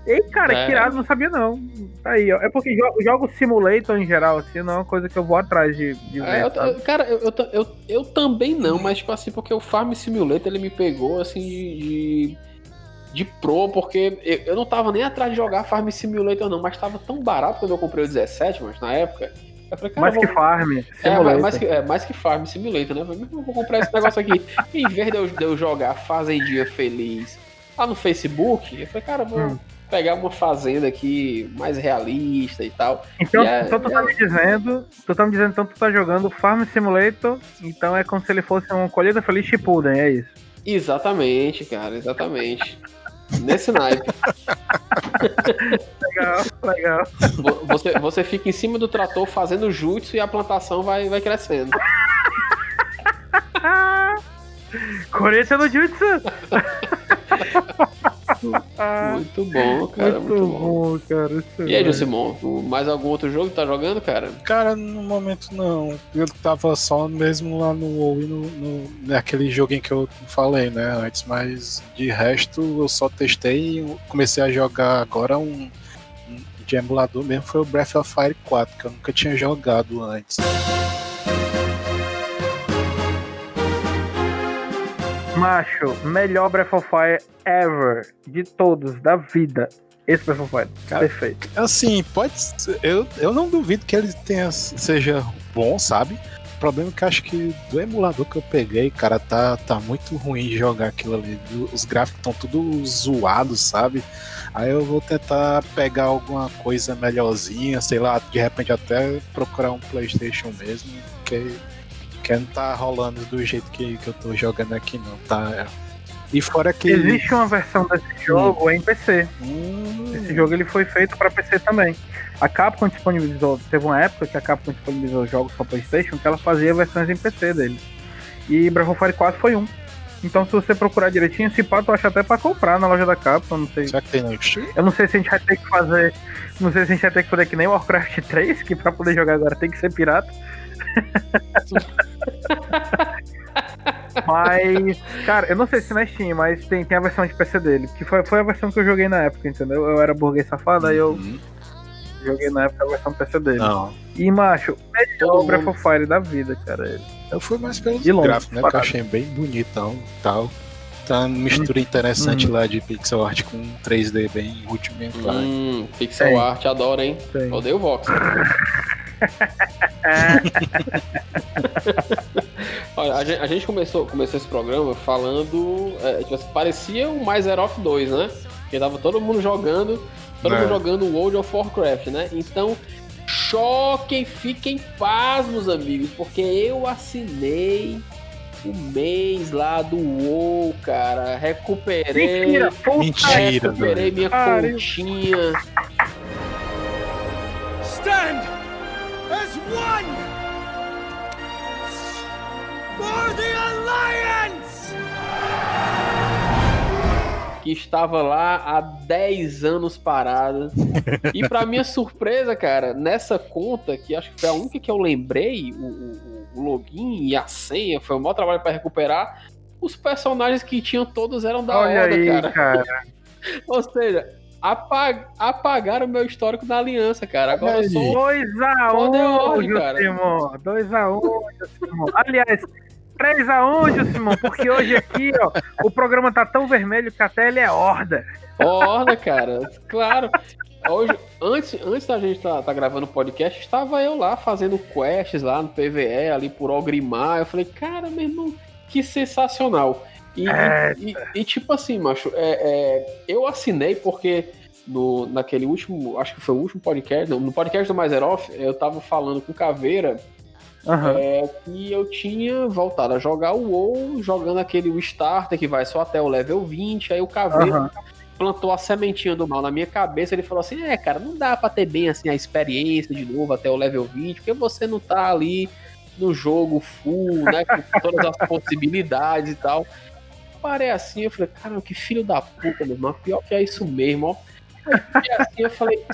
Ei, cara, É. que irado, não sabia não. Tá aí, ó. É porque jo- jogo simulator em geral, assim, não é uma coisa que eu vou atrás de, de ver, É, eu- cara, eu, eu, eu, eu também não, mas tipo assim, porque o Farm Simulator ele me pegou assim de, de, pro, porque eu, eu não tava nem atrás de jogar Farm Simulator não, mas tava tão barato quando eu comprei o 17, mas na época. Falei, Mais eu que vou- Farm, É, mais que, é, mais que Farm Simulator, né? Eu vou comprar esse negócio aqui. em vez de eu, de eu jogar Fazendinha Feliz lá no Facebook, eu falei, cara, vou Hum. Pegar uma fazenda aqui mais realista e tal. Então, E então tu tá me dizendo, tu tá me dizendo, então tu tá jogando Farm Simulator, então é como se ele fosse uma colheita feliz Shippuden, é isso. Exatamente, cara, exatamente. *laughs* Nesse naipe. Legal, legal. Vo- Você, você fica em cima do trator fazendo jutsu e a plantação vai, vai crescendo. *laughs* Colheita no Jutsu! *laughs* Muito bom, cara, muito, muito, bom. bom, cara. isso E aí, é- Josimon, mais algum outro jogo que tá jogando, cara? Cara, no momento não. Eu tava só mesmo lá no WoW e no, no, naquele joguinho que eu falei, né, antes, mas de resto eu só testei e comecei a jogar agora um, um de emulador mesmo, foi o Breath of Fire 4, que eu nunca tinha jogado antes. Macho, melhor Breath of Fire ever. De todos, da vida. Esse Breath of Fire. Cara, Perfeito. Assim, pode ser, eu, eu não duvido que ele tenha, seja bom, sabe? problema é que eu acho que do emulador que eu peguei, cara, tá, tá muito ruim jogar aquilo ali. Os gráficos estão tudo zoados, sabe? Aí eu vou tentar pegar alguma coisa melhorzinha, sei lá, de repente até procurar um Playstation mesmo, que, que não tá rolando do jeito que, que eu tô jogando aqui não, tá? E fora que. Existe uma versão desse jogo em PC. Hum, Esse jogo ele foi feito pra PC também. A Capcom disponibilizou, teve uma época que a Capcom disponibilizou jogos pra Playstation que ela fazia versões em PC dele. E Breath of Fire 4 foi um. Então se você procurar direitinho, esse pato eu acho até pra comprar na loja da Capcom, não sei. será que tem no Steam? Eu não sei se a gente vai ter que fazer. Não sei se a gente vai ter que fazer que nem Warcraft 3, que pra poder jogar agora tem que ser pirata. Mas, cara, eu não sei se na Steam, mas tem, tem a versão de PC dele. Que foi, foi a versão que eu joguei na época, entendeu? Eu era burguês safado, aí eu Uhum. joguei na época a versão PC dele. Não. E, macho, melhor Todo Breath of Fire da vida, cara. ele. Eu fui mais longe, gráficos, né? Que eu parado. achei bem bonitão e tal. Tá uma mistura interessante Uhum. lá de pixel art com 3D bem rudimentar. Hum, pixel Tem. art, adoro, hein? Tem. Odeio o Vox. *laughs* *laughs* Olha, a gente, a gente começou, começou esse programa falando. É, tipo assim, parecia o Mais Zero of 2, né? Porque tava todo mundo jogando. Todo É. mundo jogando World of Warcraft, né? Então, choquem, fiquem pasmos, amigos, porque eu assinei o mês lá do WoW, cara. Recuperei. Mentira, puta Mentira, Recuperei velho. minha continha. estava lá há 10 anos parada. e para *laughs* minha surpresa, cara, nessa conta, que acho que foi a única que eu lembrei, o, o login e a senha, foi o maior trabalho para recuperar. Os personagens que tinham todos eram da Olha Oda, aí, cara. cara. *laughs* Ou seja, apag apagaram o meu histórico na aliança, cara. Agora eu sou. 2x1, é um, Josimon. 2x1, um, Josimon. Aliás, 3 aonde, Simão? Porque hoje aqui, ó, o programa tá tão vermelho que até ele é horda. Horda, cara. Claro. Hoje, antes, antes da gente tá, tá gravando o podcast, estava eu lá fazendo quests lá no PVE, ali por Ogrimar. Eu falei, cara, meu irmão, que sensacional. E, é... e, e tipo assim, macho, é, é, eu assinei porque no, naquele último, acho que foi o último podcast, não, no podcast do Mais Herói, eu tava falando com Caveira Aham. é que eu tinha voltado a jogar o WoW, jogando aquele o Starter que vai só até o level 20, aí o Caveira Aham. plantou a sementinha do mal na minha cabeça, ele falou assim, é, cara, não dá pra ter bem assim a experiência de novo até o level 20, porque você não tá ali no jogo full, né, com *laughs* todas as possibilidades e tal. Parei assim, eu falei, cara, que filho da puta, meu irmão, pior que é isso mesmo, ó. E assim eu falei,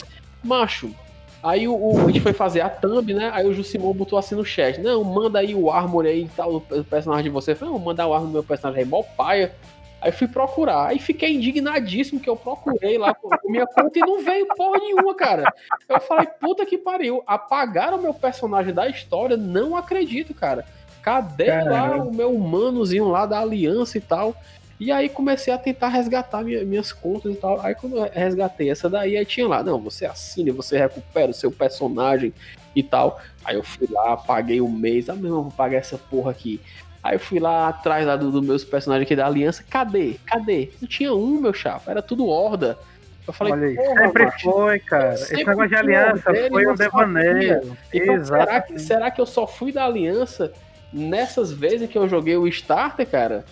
macho, Aí o, o- a gente foi fazer a thumb, né? Aí o Jusimon botou assim no chat. Não, manda aí o armor aí e tal, o personagem de você. Eu falei, não, mandar o armor do meu personagem aí, mó paia. Aí fui procurar. Aí fiquei indignadíssimo que eu procurei lá com minha conta e não veio porra nenhuma, cara. Eu falei, puta que pariu. Apagaram meu personagem da história, não acredito, cara. Cadê lá Caramba. o meu humanozinho lá da aliança e tal? E aí comecei a tentar resgatar minha- minhas contas e tal. Aí quando eu resgatei essa daí, aí tinha lá, não, você assina, você recupera o seu personagem e tal. Aí eu fui lá, paguei o mês, ah, meu irmão, vou pagar essa porra aqui. Aí eu fui lá atrás lá dos do meus personagens aqui da aliança, cadê? Cadê? Não tinha um, meu chapa, era tudo horda. Eu falei, Olha sempre macho, foi, cara. sempre Esse negócio de aliança foi não um devaneio. então, será Exato. que, será que eu só fui da aliança nessas vezes que eu joguei o starter, cara?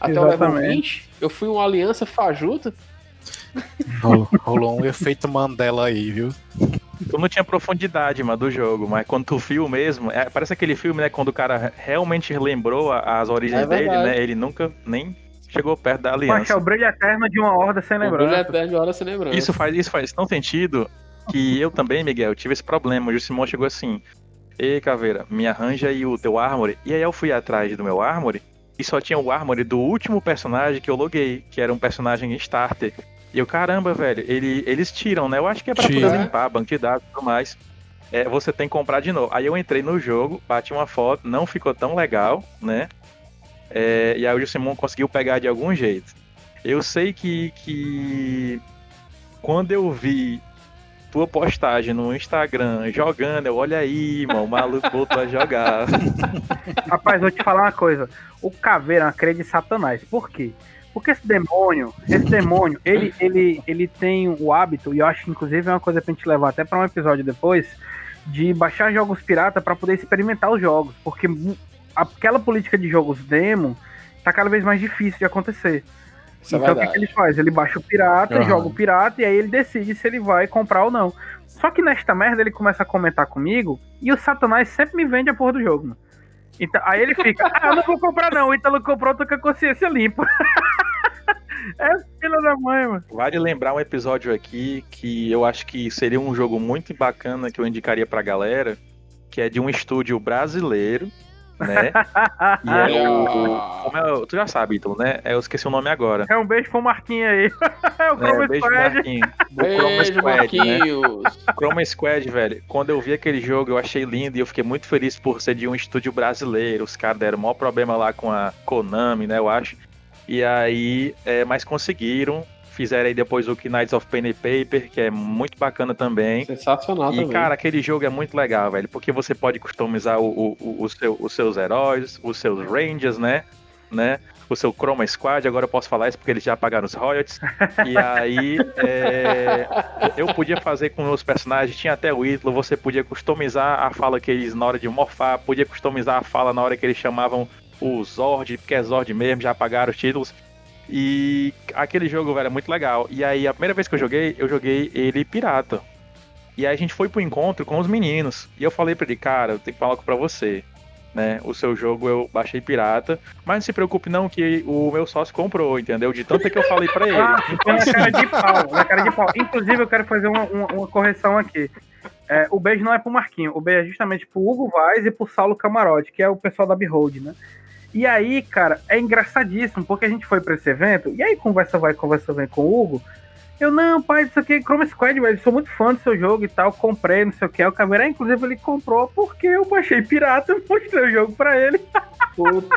Até o level Exatamente. 20? Eu fui uma aliança fajuta. Rol- Rolou um efeito Mandela aí, viu? Tu não tinha profundidade, mano, do jogo, mas quando tu viu mesmo, é, parece aquele filme, né, quando o cara realmente lembrou a- as origens É dele, né, ele nunca nem chegou perto da Macho, é aliança. o brilho eterno de uma horda sem O brilho lembrança. eterno de hora sem lembrança. Isso faz, isso faz tão sentido que eu também, Miguel, tive esse problema. O Jusimon chegou assim, Ei, Caveira, me arranja aí o teu Armory. E aí eu fui atrás do meu Armory e só tinha o Armory do último personagem que eu loguei, que era um personagem starter. E eu, caramba, velho, ele, eles tiram, né? Eu acho que é pra Tira. poder limpar, banco de dados e tudo mais. É, você tem que comprar de novo. Aí eu entrei no jogo, bati uma foto, não ficou tão legal, né? É, e aí o Jusimon conseguiu pegar de algum jeito. Eu sei que, que quando eu vi tua postagem no Instagram jogando, eu olha aí, mano, o maluco voltou a jogar. *laughs* Rapaz, vou te falar uma coisa. O caveira é uma crer de satanás. Por quê? Porque esse demônio, esse demônio, ele, ele, ele tem o hábito, e eu acho que inclusive é uma coisa pra gente levar até pra um episódio depois, de baixar jogos pirata pra poder experimentar os jogos. Porque aquela política de jogos demo tá cada vez mais difícil de acontecer. Isso é então o que, que ele faz? Ele baixa o pirata, Aham. joga o pirata e aí ele decide se ele vai comprar ou não. Só que nesta merda ele começa a comentar comigo e o Satanás sempre me vende a porra do jogo, mano. Então, aí ele fica, *laughs* ah, eu não vou comprar não, o Ítalo comprou, tô com a consciência limpa. *laughs* é filha da mãe, mano. Vale lembrar um episódio aqui que eu acho que seria um jogo muito bacana que eu indicaria pra galera, que é de um estúdio brasileiro, né? E é o. Como é, o- tu já sabe, Ítalo, né? É, eu esqueci o nome agora. É um beijo pro Marquinhos aí. *laughs* é o É, Chroma beijo, Squad. Marquinhos. O Chroma Beijo, Squad, né? Chroma Squad, velho. Quando eu vi aquele jogo, eu achei lindo e eu fiquei muito feliz por ser de um estúdio brasileiro. Os caras deram o maior problema lá com a Konami, né? Eu acho. E aí, é, mas conseguiram. Fizeram aí depois o Knights of Pen and Paper, que é muito bacana também. Sensacional E, também. cara, aquele jogo é muito legal, velho, porque você pode customizar o, o- o- o seu- os seus heróis, os seus Rangers, né? né? O seu Chroma Squad, agora eu posso falar isso porque eles já pagaram os royalties. E aí, *laughs* é, eu podia fazer com os personagens, tinha até o Ítalo, você podia customizar a fala que eles, na hora de morfar, podia customizar a fala na hora que eles chamavam o Zord, porque é Zord mesmo, já pagaram os títulos. E aquele jogo, velho, é muito legal. E aí, a primeira vez que eu joguei, eu joguei ele pirata. E aí a gente foi pro encontro com os meninos. E eu falei pra ele, cara, eu tenho que falar algo pra você. Né? O seu jogo eu baixei pirata. Mas não se preocupe não que o meu sócio comprou, entendeu? De tanto que eu falei pra ele. *laughs* Ah, Então, na cara de pau, na cara de pau. Inclusive, eu quero fazer uma, uma- uma correção aqui. É, o beijo não é pro Marquinho, o beijo é justamente pro Hugo Vaz e pro Saulo Camarote, que é o pessoal da Behold, né? E aí, cara, é engraçadíssimo, porque a gente foi pra esse evento, e aí conversa vai, conversa vem com o Hugo. Eu, não, pai, isso aqui é Chroma Squad, velho, sou muito fã do seu jogo e tal, comprei, não sei o que. O Caveira, inclusive, ele comprou porque eu baixei pirata, *laughs* mostrei o jogo pra ele. Puta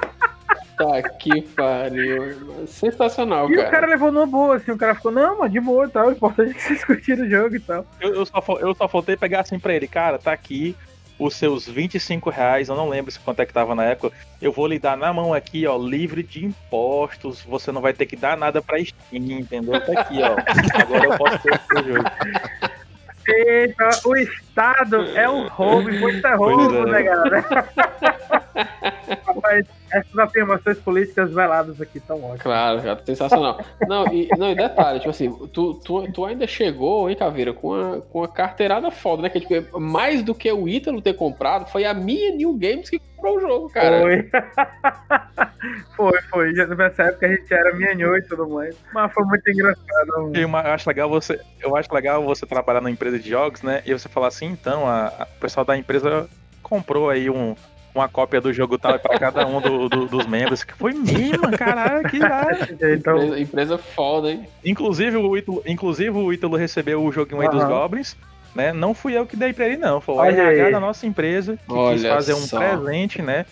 que pariu. Sensacional, E cara. o cara levou numa boa, assim, o cara ficou, não, mas de boa e tal, o importante é que vocês curtiram o jogo e tal. eu, eu só, eu só faltei pegar assim pra ele, cara, tá aqui os seus 25 reais, eu não lembro se quanto é que tava na época. Eu vou lhe dar na mão aqui, ó, livre de impostos. Você não vai ter que dar nada pra Steam, entendeu? Tá aqui, ó. Agora eu posso ter o seu jogo. Eita, o Estado é um roubo, imposto é roubo, é. né, galera? *laughs* Rapaz, essas afirmações políticas veladas aqui estão ótimas. Claro, cara, sensacional. Não, e, não, e detalhe, tipo assim, tu, tu, tu ainda chegou, hein, Caveira, com uma, com uma carteirada foda, né? Que tipo, mais do que o Ítalo ter comprado, foi a minha New Games que comprou o jogo, cara. Foi. *laughs* foi, foi. Já nessa época a gente era minhanhô e tudo mais. Mas foi muito engraçado. E uma- eu acho legal você, eu acho legal você trabalhar na empresa de jogos, né? E você falar assim, então, a, a- o pessoal da empresa comprou aí um, uma cópia do jogo tal para cada um do- do- dos membros. Que foi mesmo, caralho, que. *laughs* Então, Empresa, empresa foda, hein? Inclusive o Ítalo, inclusive o Ítalo recebeu o joguinho aí dos Aham. Goblins. Né? Não fui eu que dei pra ele, não. Foi o RH da nossa empresa que quis Olha fazer um só. presente, né?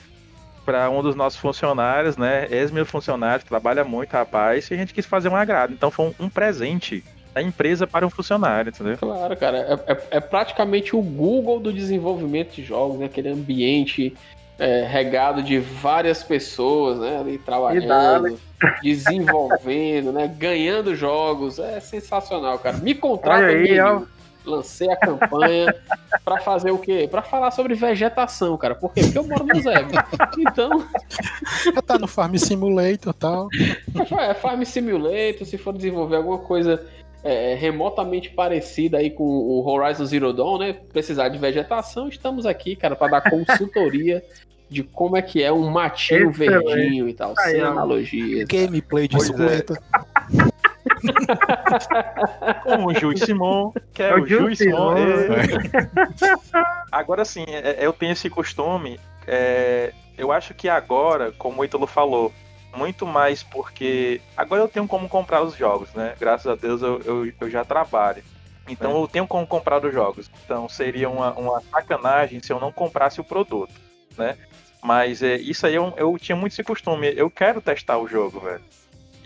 Pra um dos nossos funcionários, né? Ex-meu funcionário, trabalha muito, rapaz, e a gente quis fazer um agrado. Então foi um, um presente da empresa para um funcionário, entendeu? Claro, cara. É, é- é praticamente o Google do desenvolvimento de jogos, né? Aquele ambiente é, regado de várias pessoas, né? Ali trabalhando, *laughs* desenvolvendo, né? Ganhando jogos. É sensacional, cara. Me contrata aí, ó. Lancei a campanha *laughs* pra fazer o quê? Pra falar sobre vegetação, cara. Por quê? Porque eu moro no Zé. Então, Já tá no Farm Simulator e tal. *laughs* é, Farm Simulator, se for desenvolver alguma coisa é, remotamente parecida aí com o Horizon Zero Dawn, né? Precisar de vegetação, estamos aqui, cara, para dar consultoria *laughs* de como é que é um matinho Excelente. verdinho e tal, sem analogias. Gameplay de Pois é. 50. *laughs* Com o Juiz Simon, que é, É o o Simon. Simon. é. *laughs* Agora sim, é- eu tenho esse costume. é, eu acho que agora, como o Ítalo falou, muito mais porque agora eu tenho como comprar os jogos, né? Graças a Deus eu, eu, eu já trabalho. Então eu tenho como comprar os jogos. Então seria uma, uma sacanagem se eu não comprasse o produto, né? Mas é, isso aí eu, eu tinha muito esse costume. Eu quero testar o jogo, velho.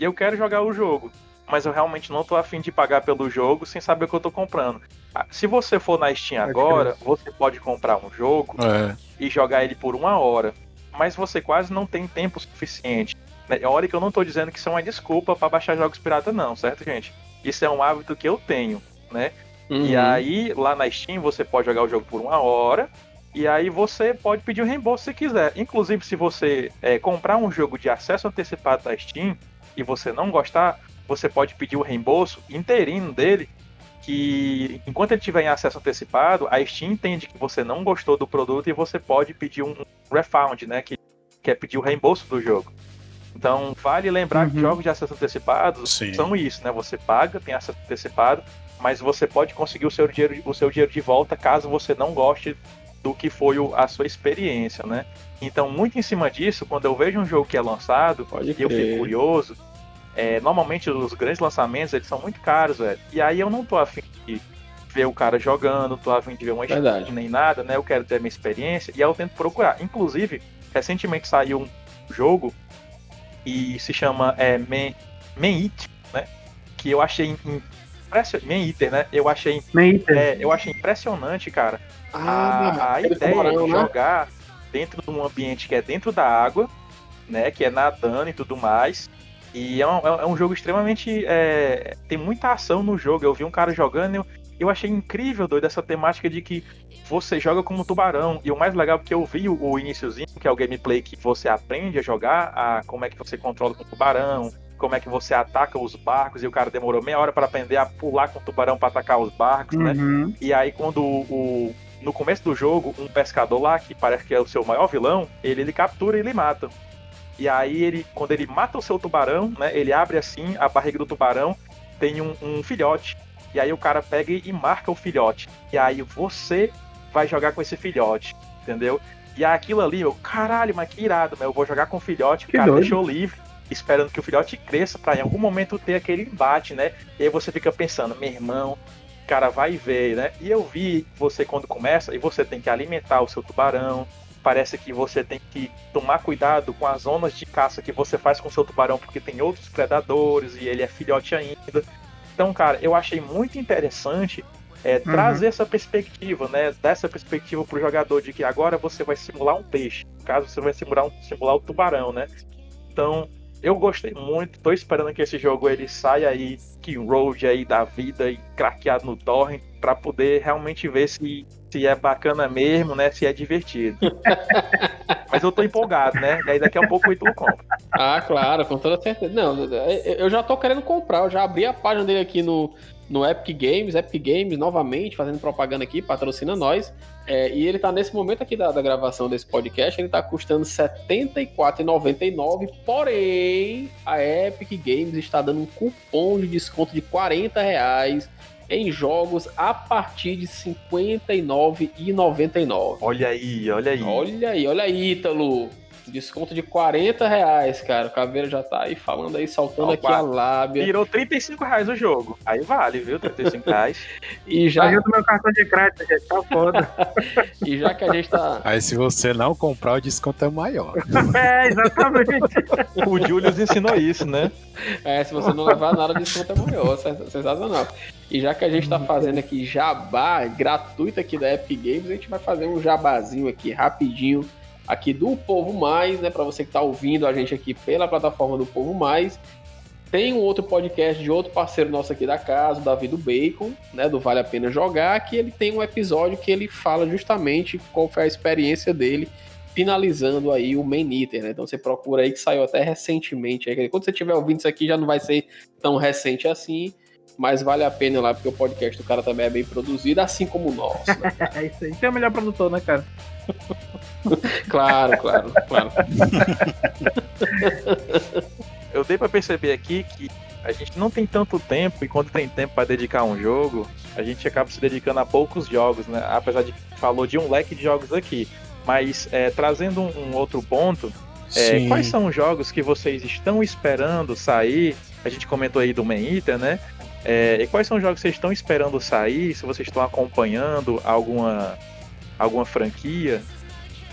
E eu quero jogar o jogo. mas eu realmente não tô afim de pagar pelo jogo sem saber o que eu tô comprando. Ah, Se você for na Steam agora, você pode comprar um jogo É. e jogar ele por uma hora, mas você quase não tem tempo suficiente. Né? É hora que eu não tô dizendo que isso é uma desculpa para baixar jogos pirata, não, certo, gente? Isso é um hábito que eu tenho, né? E Uhum. aí, lá na Steam, você pode jogar o jogo por uma hora. E aí você pode pedir o reembolso se quiser. Inclusive, se você é, comprar um jogo de acesso antecipado da Steam e você não gostar, você pode pedir o reembolso inteirinho dele. Que enquanto ele tiver em acesso antecipado, a Steam entende que você não gostou do produto e você pode pedir um refund, né? Que, que é pedir o reembolso do jogo. Então, vale lembrar que jogos de acesso antecipado Sim. são isso, né? Você paga, tem acesso antecipado, mas você pode conseguir o seu dinheiro, o seu dinheiro de volta caso você não goste do que foi o- a sua experiência, né? Então, muito em cima disso, quando eu vejo um jogo que é lançado Pode e eu fico curioso, é, normalmente os grandes lançamentos eles são muito caros, velho. E aí eu não tô afim de ver o cara jogando, tô afim de ver uma Verdade. stream nem nada, né? Eu quero ter a minha experiência e aí eu tento procurar. Inclusive, recentemente saiu um jogo e se chama é, Man, Man Eat, né? Que eu achei impressionante. Man Eater, né? Eu achei, é, eu achei impressionante, cara. a, a aquele ideia de né? jogar dentro de um ambiente que é dentro da água, né? Que é nadando e tudo mais. E é um, é um jogo extremamente. é, tem muita ação no jogo. Eu vi um cara jogando e eu, achei incrível, doido, essa temática de que você joga como tubarão. E o mais legal é que eu vi o, o iniciozinho, que é o gameplay que você aprende a jogar, a como é que você controla com o tubarão, como é que você ataca os barcos, e o cara demorou meia hora para aprender a pular com o tubarão para atacar os barcos, né? Uhum. E aí quando o, o- no começo do jogo, um pescador lá, que parece que é o seu maior vilão, ele, ele captura e ele mata. E aí ele, quando ele mata o seu tubarão, né, ele abre assim a barriga do tubarão, tem um, um filhote. E aí o cara pega e marca o filhote. E aí você vai jogar com esse filhote, entendeu? E aquilo ali, eu, caralho, mas que irado, né? Eu vou jogar com o filhote, o Que cara doido. deixou livre, esperando que o filhote cresça pra em algum momento ter aquele embate, né? E aí você fica pensando, meu irmão, o cara vai ver, né? E eu vi você quando começa, e você tem que alimentar o seu tubarão. Parece que você tem que tomar cuidado com as zonas de caça que você faz com o seu tubarão, porque tem outros predadores e ele é filhote ainda. Então, cara, eu achei muito interessante é, Uhum. trazer essa perspectiva, né? Dessa perspectiva pro jogador de que agora você vai simular um peixe. No caso, você vai simular um, simular o tubarão, né? Então, eu gostei muito. Tô esperando que esse jogo ele saia aí, que road aí da vida e craqueado no torrent, pra poder realmente ver se, se é bacana mesmo, né? Se é divertido. *laughs* Mas eu tô empolgado, né? E aí daqui a pouco o Ítalo compra. Ah, claro, com toda certeza. Não, eu já tô querendo comprar, eu já abri a página dele aqui no, no Epic Games, Epic Games novamente, fazendo propaganda aqui, patrocina nós. É, e ele tá nesse momento aqui da, da gravação desse podcast, ele tá custando R$ 74,99, porém a Epic Games está dando um cupom de desconto de 40 reais em jogos a partir de R$ 59,99. Olha aí, olha aí. Olha aí, olha aí, Ítalo. Desconto de 40 reais, cara. O Caveira já tá aí falando aí, saltando Ó, aqui a lábia. Virou 35 reais o jogo. Aí vale, viu? 35 *laughs* reais. E já, Ajuda meu cartão de crédito, gente. Tá foda. *laughs* e já que a gente tá. Aí se você não comprar, o desconto é maior. *laughs* é, exatamente. O Julius ensinou isso, né? É, se você não levar nada, o desconto é maior. sen- Sensacional. E já que a gente tá fazendo aqui jabá gratuito aqui da Epic Games, a gente vai fazer um jabazinho aqui rapidinho aqui do Povo Mais, né? Pra você que tá ouvindo a gente aqui pela plataforma do Povo Mais. Tem um outro podcast de outro parceiro nosso aqui da casa, o Davi do Bacon, né? Do Vale a Pena Jogar, que ele tem um episódio que ele fala justamente qual foi a experiência dele finalizando aí o Main Eater, né? Então você procura aí que saiu até recentemente. aí. Quando você estiver ouvindo isso aqui já não vai ser tão recente assim, mas vale a pena lá, porque o podcast do cara também é bem produzido, assim como o nosso. né? *laughs* É isso aí. Tem o melhor produtor, né, cara? *laughs* Claro, claro, claro. *laughs* Eu dei pra perceber aqui que a gente não tem tanto tempo e quando tem tempo pra dedicar a um jogo, a gente acaba se dedicando a poucos jogos, né? Apesar de que falou de um leque de jogos aqui. Mas é, trazendo um, um outro ponto, é, quais são os jogos que vocês estão esperando sair? A gente comentou aí do Man Eater, né? É, e quais são os jogos que vocês estão esperando sair? Se vocês estão acompanhando alguma, alguma franquia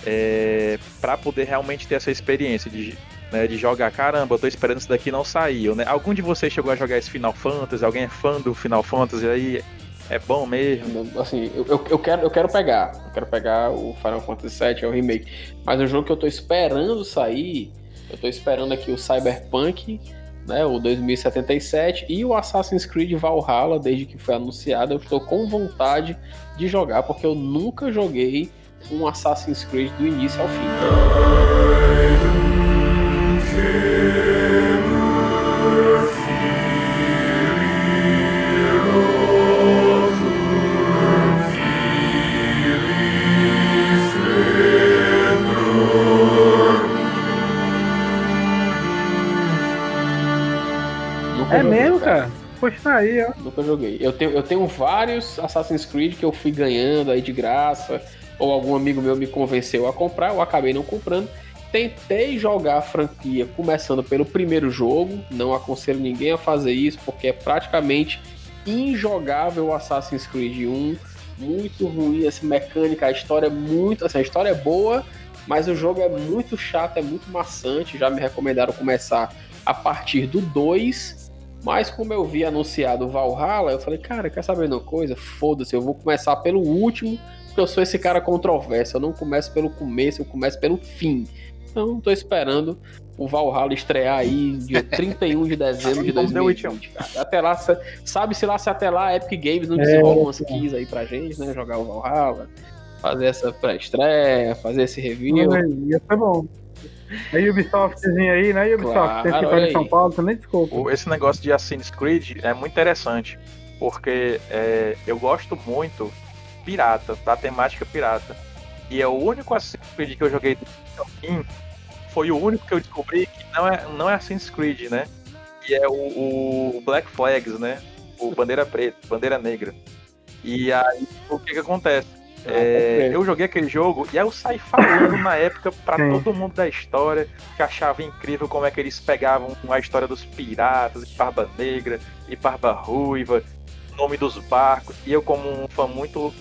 é, para poder realmente ter essa experiência de né? De jogar, caramba, eu tô esperando isso daqui não saiu, né? Algum de vocês chegou a jogar esse Final Fantasy? Alguém é fã do Final Fantasy aí? É bom mesmo? Assim, eu, eu quero, eu quero pegar. Eu quero pegar o Final Fantasy VII, é o remake. Mas o jogo que eu tô esperando sair, eu tô esperando aqui o Cyberpunk, né? O 2077 e o Assassin's Creed Valhalla, desde que foi anunciado. Eu estou com vontade de jogar, porque eu nunca joguei um Assassin's Creed do início ao fim. Poxa, tá aí, ó. Nunca joguei. Eu tenho, eu tenho vários Assassin's Creed que eu fui ganhando aí de graça, ou algum amigo meu me convenceu a comprar, eu acabei não comprando. Tentei jogar a franquia começando pelo primeiro jogo, não aconselho ninguém a fazer isso, porque é praticamente injogável o Assassin's Creed 1, muito ruim essa mecânica, a história é muito, assim, a história é boa, mas o jogo é muito chato, é muito maçante, já me recomendaram começar a partir do 2, mas como eu vi anunciado o Valhalla, eu falei, cara, quer saber de uma coisa? Foda-se, eu vou começar pelo último, porque eu sou esse cara controverso. Eu não começo pelo começo, eu começo pelo fim. Então, tô esperando o Valhalla estrear aí dia *laughs* 31 de dezembro de 2020. Cara. Até lá, sa- sabe-se lá se até lá a Epic Games não É, desenrola umas cara. keys aí pra gente, né? Jogar o Valhalla, fazer essa pré-estreia, fazer esse review. Ia ser bom. Aí Ubisoftzinho aí, né? Ubisoft, Claro, tem que em São. Paulo, também desculpa. Esse negócio de Assassin's Creed é muito interessante, porque é, eu gosto muito pirata, da temática pirata. E é o único Assassin's Creed que eu joguei foi o único que eu descobri que não é, não é Assassin's Creed, né? Que é o, o Black Flags, né? O Bandeira Preta, Bandeira Negra. E aí, o que que acontece? É, eu joguei aquele jogo e aí eu saí falando na época pra Sim. todo mundo da história que achava incrível como é que eles pegavam a história dos piratas, e Barba Negra e Barba Ruiva, nome dos barcos. E eu, como um fã muito,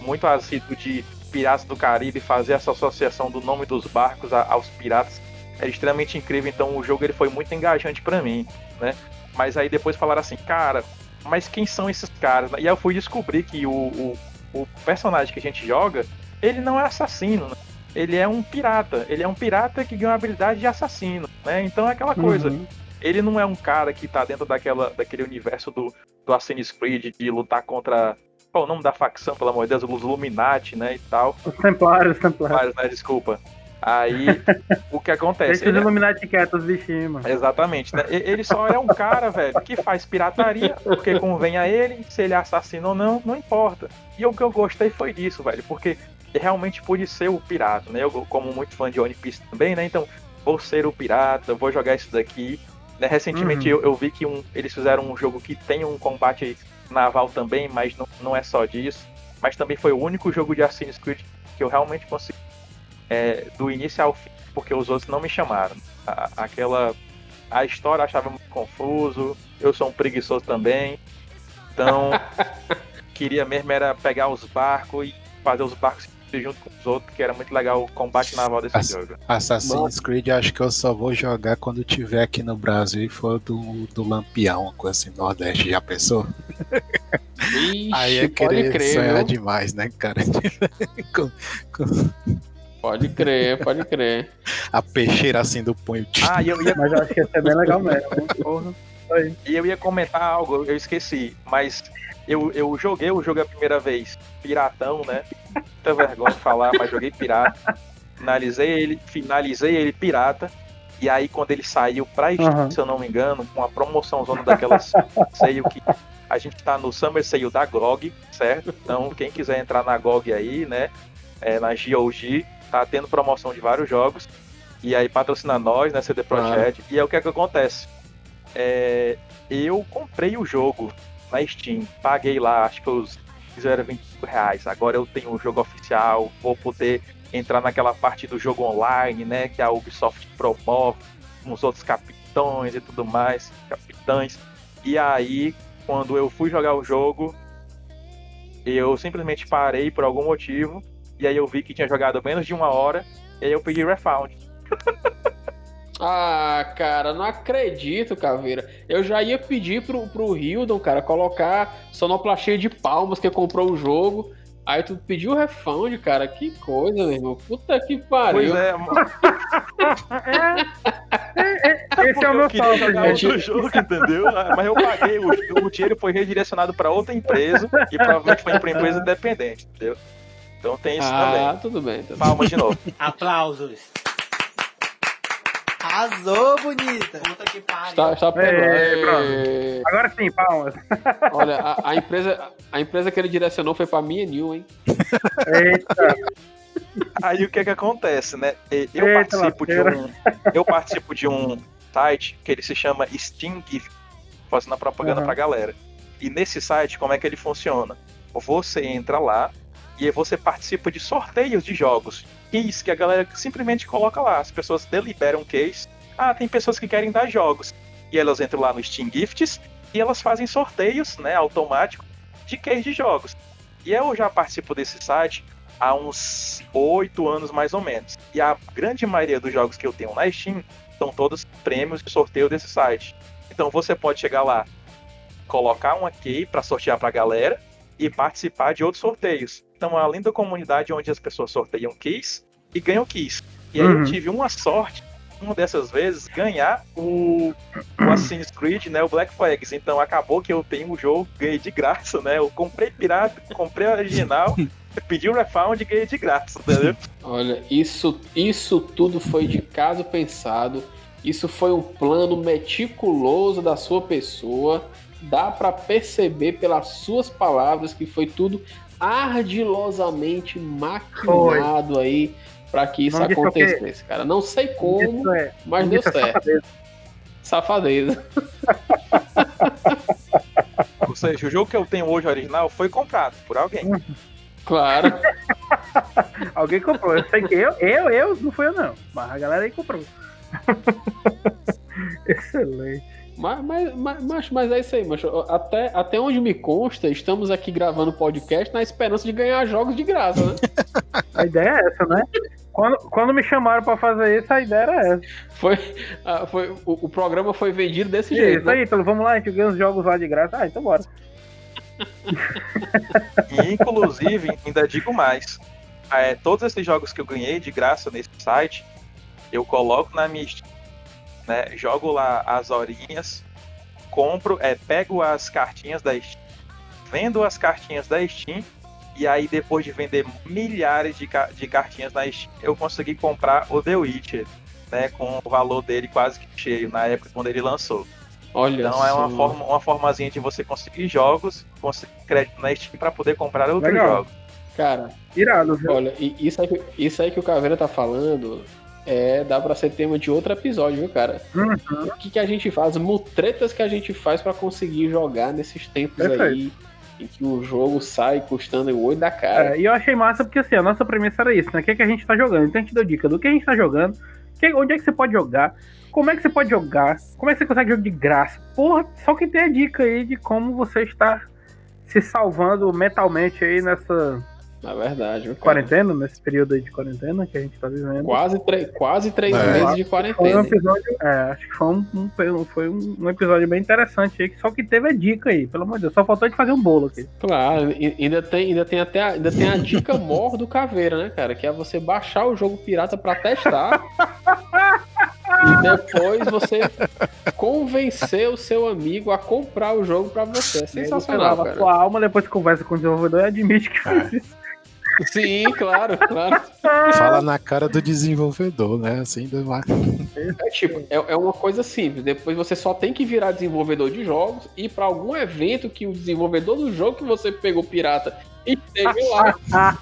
muito assíduo de Piratas do Caribe, fazer essa associação do nome dos barcos aos piratas é extremamente incrível. Então o jogo ele foi muito engajante pra mim, né? Mas aí depois falaram assim, cara, mas quem são esses caras? E aí eu fui descobrir que o, o, o personagem que a gente joga, ele não é assassino, né? Ele é um pirata. Ele é um pirata que ganha a habilidade de assassino, né? Então é aquela coisa. Uhum. Ele não é um cara que tá dentro daquela, daquele universo do, do Assassin's Creed de lutar contra. Qual é o nome da facção, pelo amor de Deus? Os Illuminati, né? E tal. Os Templários, os Templários. Né? Desculpa. Aí, o que acontece? Deixa os é- Illuminati quietos, os bichinhos, mano. Exatamente, né? Ele só é um cara, velho, que faz pirataria, porque convém a ele, se ele é assassino ou não, não importa. E o que eu gostei foi disso, velho, porque realmente pude ser o pirata, né? Eu, como muito fã de One Piece também, né? Então, vou ser o pirata, vou jogar isso daqui. Né? Recentemente Uhum. eu, eu vi que um- eles fizeram um jogo que tem um combate naval também, mas não, não é só disso. Mas também foi o único jogo de Assassin's Creed que eu realmente consegui é, do início ao fim, porque os outros não me chamaram. A- aquela. A história eu achava muito confuso, eu sou um preguiçoso também. Então, *laughs* queria mesmo era pegar os barcos e fazer os barcos junto com os outros, que era muito legal o combate naval desse Ass- jogo. Assassin's Creed acho que eu só vou jogar quando tiver aqui no Brasil e for do, do Lampião, uma coisa assim, Nordeste, já pensou? *laughs* Ixi, Aí é pode querer crer, sonhar viu? demais, né, cara? *laughs* Com- com Pode crer, pode crer. a peixeira assim do punho. Ah, e eu ia, Mas eu acho que ia ser bem legal mesmo. Porra. E eu ia comentar algo, eu esqueci, mas eu, eu joguei o jogo a primeira vez, piratão, né? Muita vergonha de falar, mas joguei pirata. Finalizei ele, finalizei ele pirata. E aí quando ele saiu pra Steam, Aham. se eu não me engano, com uma promoção zona daquelas *laughs* sale que a gente tá no Summer Sale da GOG, certo? Então quem quiser entrar na GOG aí, né? É, na GOG, tá tendo promoção de vários jogos. E aí patrocina nós, né? CD Projekt. E aí o que é que acontece? É, eu comprei o jogo na Steam, paguei lá, acho que os 25 reais. Agora eu tenho o jogo oficial, vou poder entrar naquela parte do jogo online, né? Que a Ubisoft promove, com os outros capitães e tudo mais, capitães. E aí, quando eu fui jogar o jogo, eu simplesmente parei por algum motivo. E aí eu vi que tinha jogado menos de uma hora. E aí eu pedi refund. *laughs* Ah, cara, não acredito, Caveira. Eu já ia pedir pro, pro Hildon, cara, colocar sonoplastia de palmas que comprou o jogo. Aí tu pediu refund, cara. Que coisa, meu irmão. Puta que pariu. Pois é, mano. Esse é o meu saldo, gente. outro jogo, entendeu? Mas eu paguei, o, o dinheiro foi redirecionado pra outra empresa e provavelmente foi pra empresa independente, entendeu? Então tem isso Ah, também. tudo bem. Tudo bem. Palmas de novo. *laughs* Aplausos. Arrasou, bonita. Puta que pariu. Está, está. É, Agora sim, palmas. *laughs* Olha, a, a empresa, a empresa que ele direcionou foi pra minha New, hein? Eita. Aí o que é que acontece, né? Eu Eita, participo de um, eu participo de um site que ele se chama Steam Gift, fazendo a propaganda Uhum. pra galera. E nesse site, como é que ele funciona? Você entra lá e você participa de sorteios de jogos. Keys que a galera simplesmente coloca lá. As pessoas deliberam case. Ah, tem pessoas que querem dar jogos. E elas entram lá no Steam Gifts e elas fazem sorteios, né, automáticos de case de jogos. E eu já participo desse site há uns oito anos mais ou menos. E a grande maioria dos jogos que eu tenho na Steam são todos prêmios de sorteio desse site. Então você pode chegar lá, colocar uma key para sortear para a galera e participar de outros sorteios. Então, além da comunidade onde as pessoas sorteiam keys e ganham keys. E aí Uhum. eu tive uma sorte, uma dessas vezes, ganhar o, o Assassin's Creed, né, o Black Flags. Então acabou que eu tenho o jogo, ganhei de graça, né? Eu comprei pirata, comprei original, *laughs* pedi um refund e ganhei de graça, entendeu? Olha, isso, isso tudo foi de caso pensado. Isso foi um plano meticuloso da sua pessoa. Dá pra perceber pelas suas palavras que foi tudo ardilosamente maquinado aí pra que isso acontecesse, cara. Não sei como, é- mas deu é certo. safadeza. Safadeza. *laughs* Ou seja, o jogo que eu tenho hoje original foi comprado por alguém. Claro. *laughs* Alguém comprou. Eu sei que eu, eu, eu, não fui eu não. Mas a galera aí comprou. *laughs* Excelente. Mas, mas, mas, mas, é isso aí, mas até, até onde me consta, estamos aqui gravando podcast na esperança de ganhar jogos de graça, né? *laughs* A ideia é essa, né? Quando, quando me chamaram pra fazer isso, a ideia era essa. Foi, ah, foi, o, o programa foi vendido desse jeito. Isso né? aí, então vamos lá, a gente ganha os jogos lá de graça. Ah, então bora. E inclusive, ainda digo mais. é, todos esses jogos que eu ganhei de graça nesse site, eu coloco na minha né? Jogo lá as horinhas, compro, é, pego as cartinhas da Steam, vendo as cartinhas da Steam, e aí depois de vender milhares de, ca- de cartinhas na Steam, eu consegui comprar o The Witcher, né? Com o valor dele quase que cheio na época quando ele lançou. Olha Então é uma forma, uma formazinha de você conseguir jogos, conseguir crédito na Steam para poder comprar outros Legal. jogos. Cara, Irado, viu? olha, e- isso aí, que- isso aí que o Caveira tá falando é dá pra ser tema de outro episódio, viu, cara? Uhum. O que, que a gente faz, mutretas que a gente faz pra conseguir jogar nesses tempos aí Perfeito. em que o jogo sai custando o olho da cara. É, e eu achei massa porque assim, a nossa premissa era isso, né? O que, é que a gente tá jogando? Então a gente deu dica do que a gente tá jogando, que- onde é que você pode jogar, como é que você pode jogar, como é que você consegue jogo de graça. Porra, só que tem a dica aí de como você está se salvando mentalmente aí nessa Na verdade, quarentena, nesse período aí de quarentena que a gente tá vivendo. Quase, três quase três É. meses de Foi um quarentena. episódio, é, acho que foi um, um- foi um, um episódio bem interessante aí, que só que teve a dica aí, pelo amor de Deus. Só faltou de fazer um bolo aqui. Claro, e- ainda tem, ainda tem até a, ainda tem a dica mor do Caveira, né, cara? Que é você baixar o jogo pirata pra testar. *laughs* e depois você convencer o seu amigo a comprar o jogo pra você. É sensacional, lava a cara. sua alma, depois conversa com o desenvolvedor e admite que fez isso. Sim, claro, claro. Fala na cara do desenvolvedor, né? Assim, do... É tipo, é, é uma coisa simples. Depois você só tem que virar desenvolvedor de jogos e pra algum evento que o desenvolvedor do jogo que você pegou pirata lá.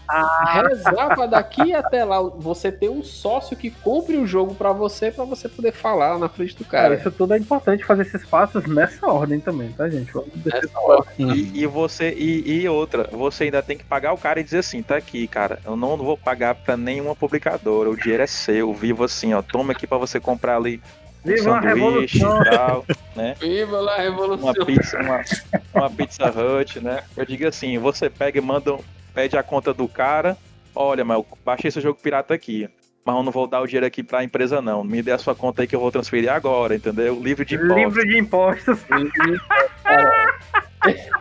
rezar pra daqui até lá você ter um sócio que compre o jogo pra você, pra você poder falar na frente do Cara, cara. isso tudo é importante fazer esses passos nessa ordem também, tá, gente? E, e você e, e outra, você ainda tem que pagar o cara e dizer assim, tá aqui, cara, eu não vou pagar pra nenhuma publicadora, o dinheiro é seu, vivo assim, ó, toma aqui pra você comprar ali um Viva uma sanduíche revolução. e tal, *laughs* né? Viva lá a revolução. Uma pizza, uma, uma pizza hut, né? Eu digo assim, você pega e manda, um- pede a conta do cara, olha, mas eu baixei esse jogo pirata aqui. Mas eu não vou dar o dinheiro aqui pra empresa, não. Me dê a sua conta aí que eu vou transferir agora, entendeu? Livre de impostos. Livro de impostos. *laughs* *laughs*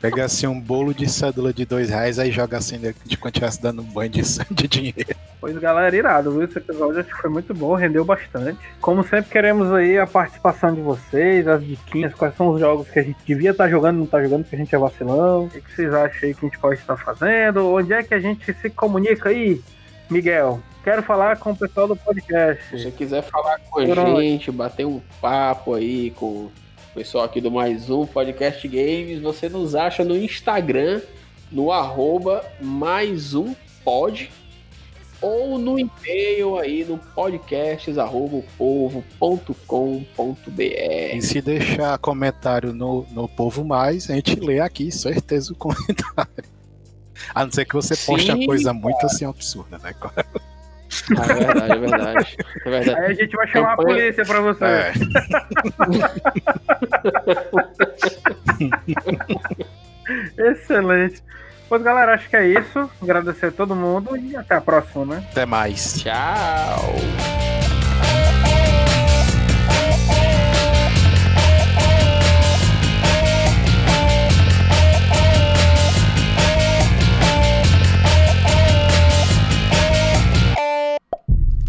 Pega assim um bolo de cédula de dois reais, aí joga assim de quando estivesse dando um banho de, *laughs* de dinheiro. Pois galera, irado, viu? Esse episódio acho que foi muito bom, rendeu bastante. Como sempre, queremos aí a participação de vocês, as diquinhas, quais são os jogos que a gente devia estar jogando e não tá jogando, porque a gente é vacilão. O que vocês acham aí que a gente pode estar fazendo? Onde é que a gente se comunica aí, Miguel? Quero falar com o pessoal do podcast. Se você quiser falar com a gente, bater um papo aí com pessoal aqui do Mais Um Podcast Games, você nos acha no Instagram, no arroba mais um pod, ou no e-mail aí no podcasts arroba povo.com.br. E se deixar comentário no, no Povo Mais, a gente lê aqui, certeza, o comentário. *laughs* A não ser que você poste uma Sim, coisa muito assim absurda, né? Ah, é verdade, é verdade. É verdade. Aí a gente vai chamar a Campanha- polícia pra você. É. *laughs* Excelente. Pois galera, acho que é isso. Agradecer a todo mundo e até a próxima, né? Até mais. Tchau.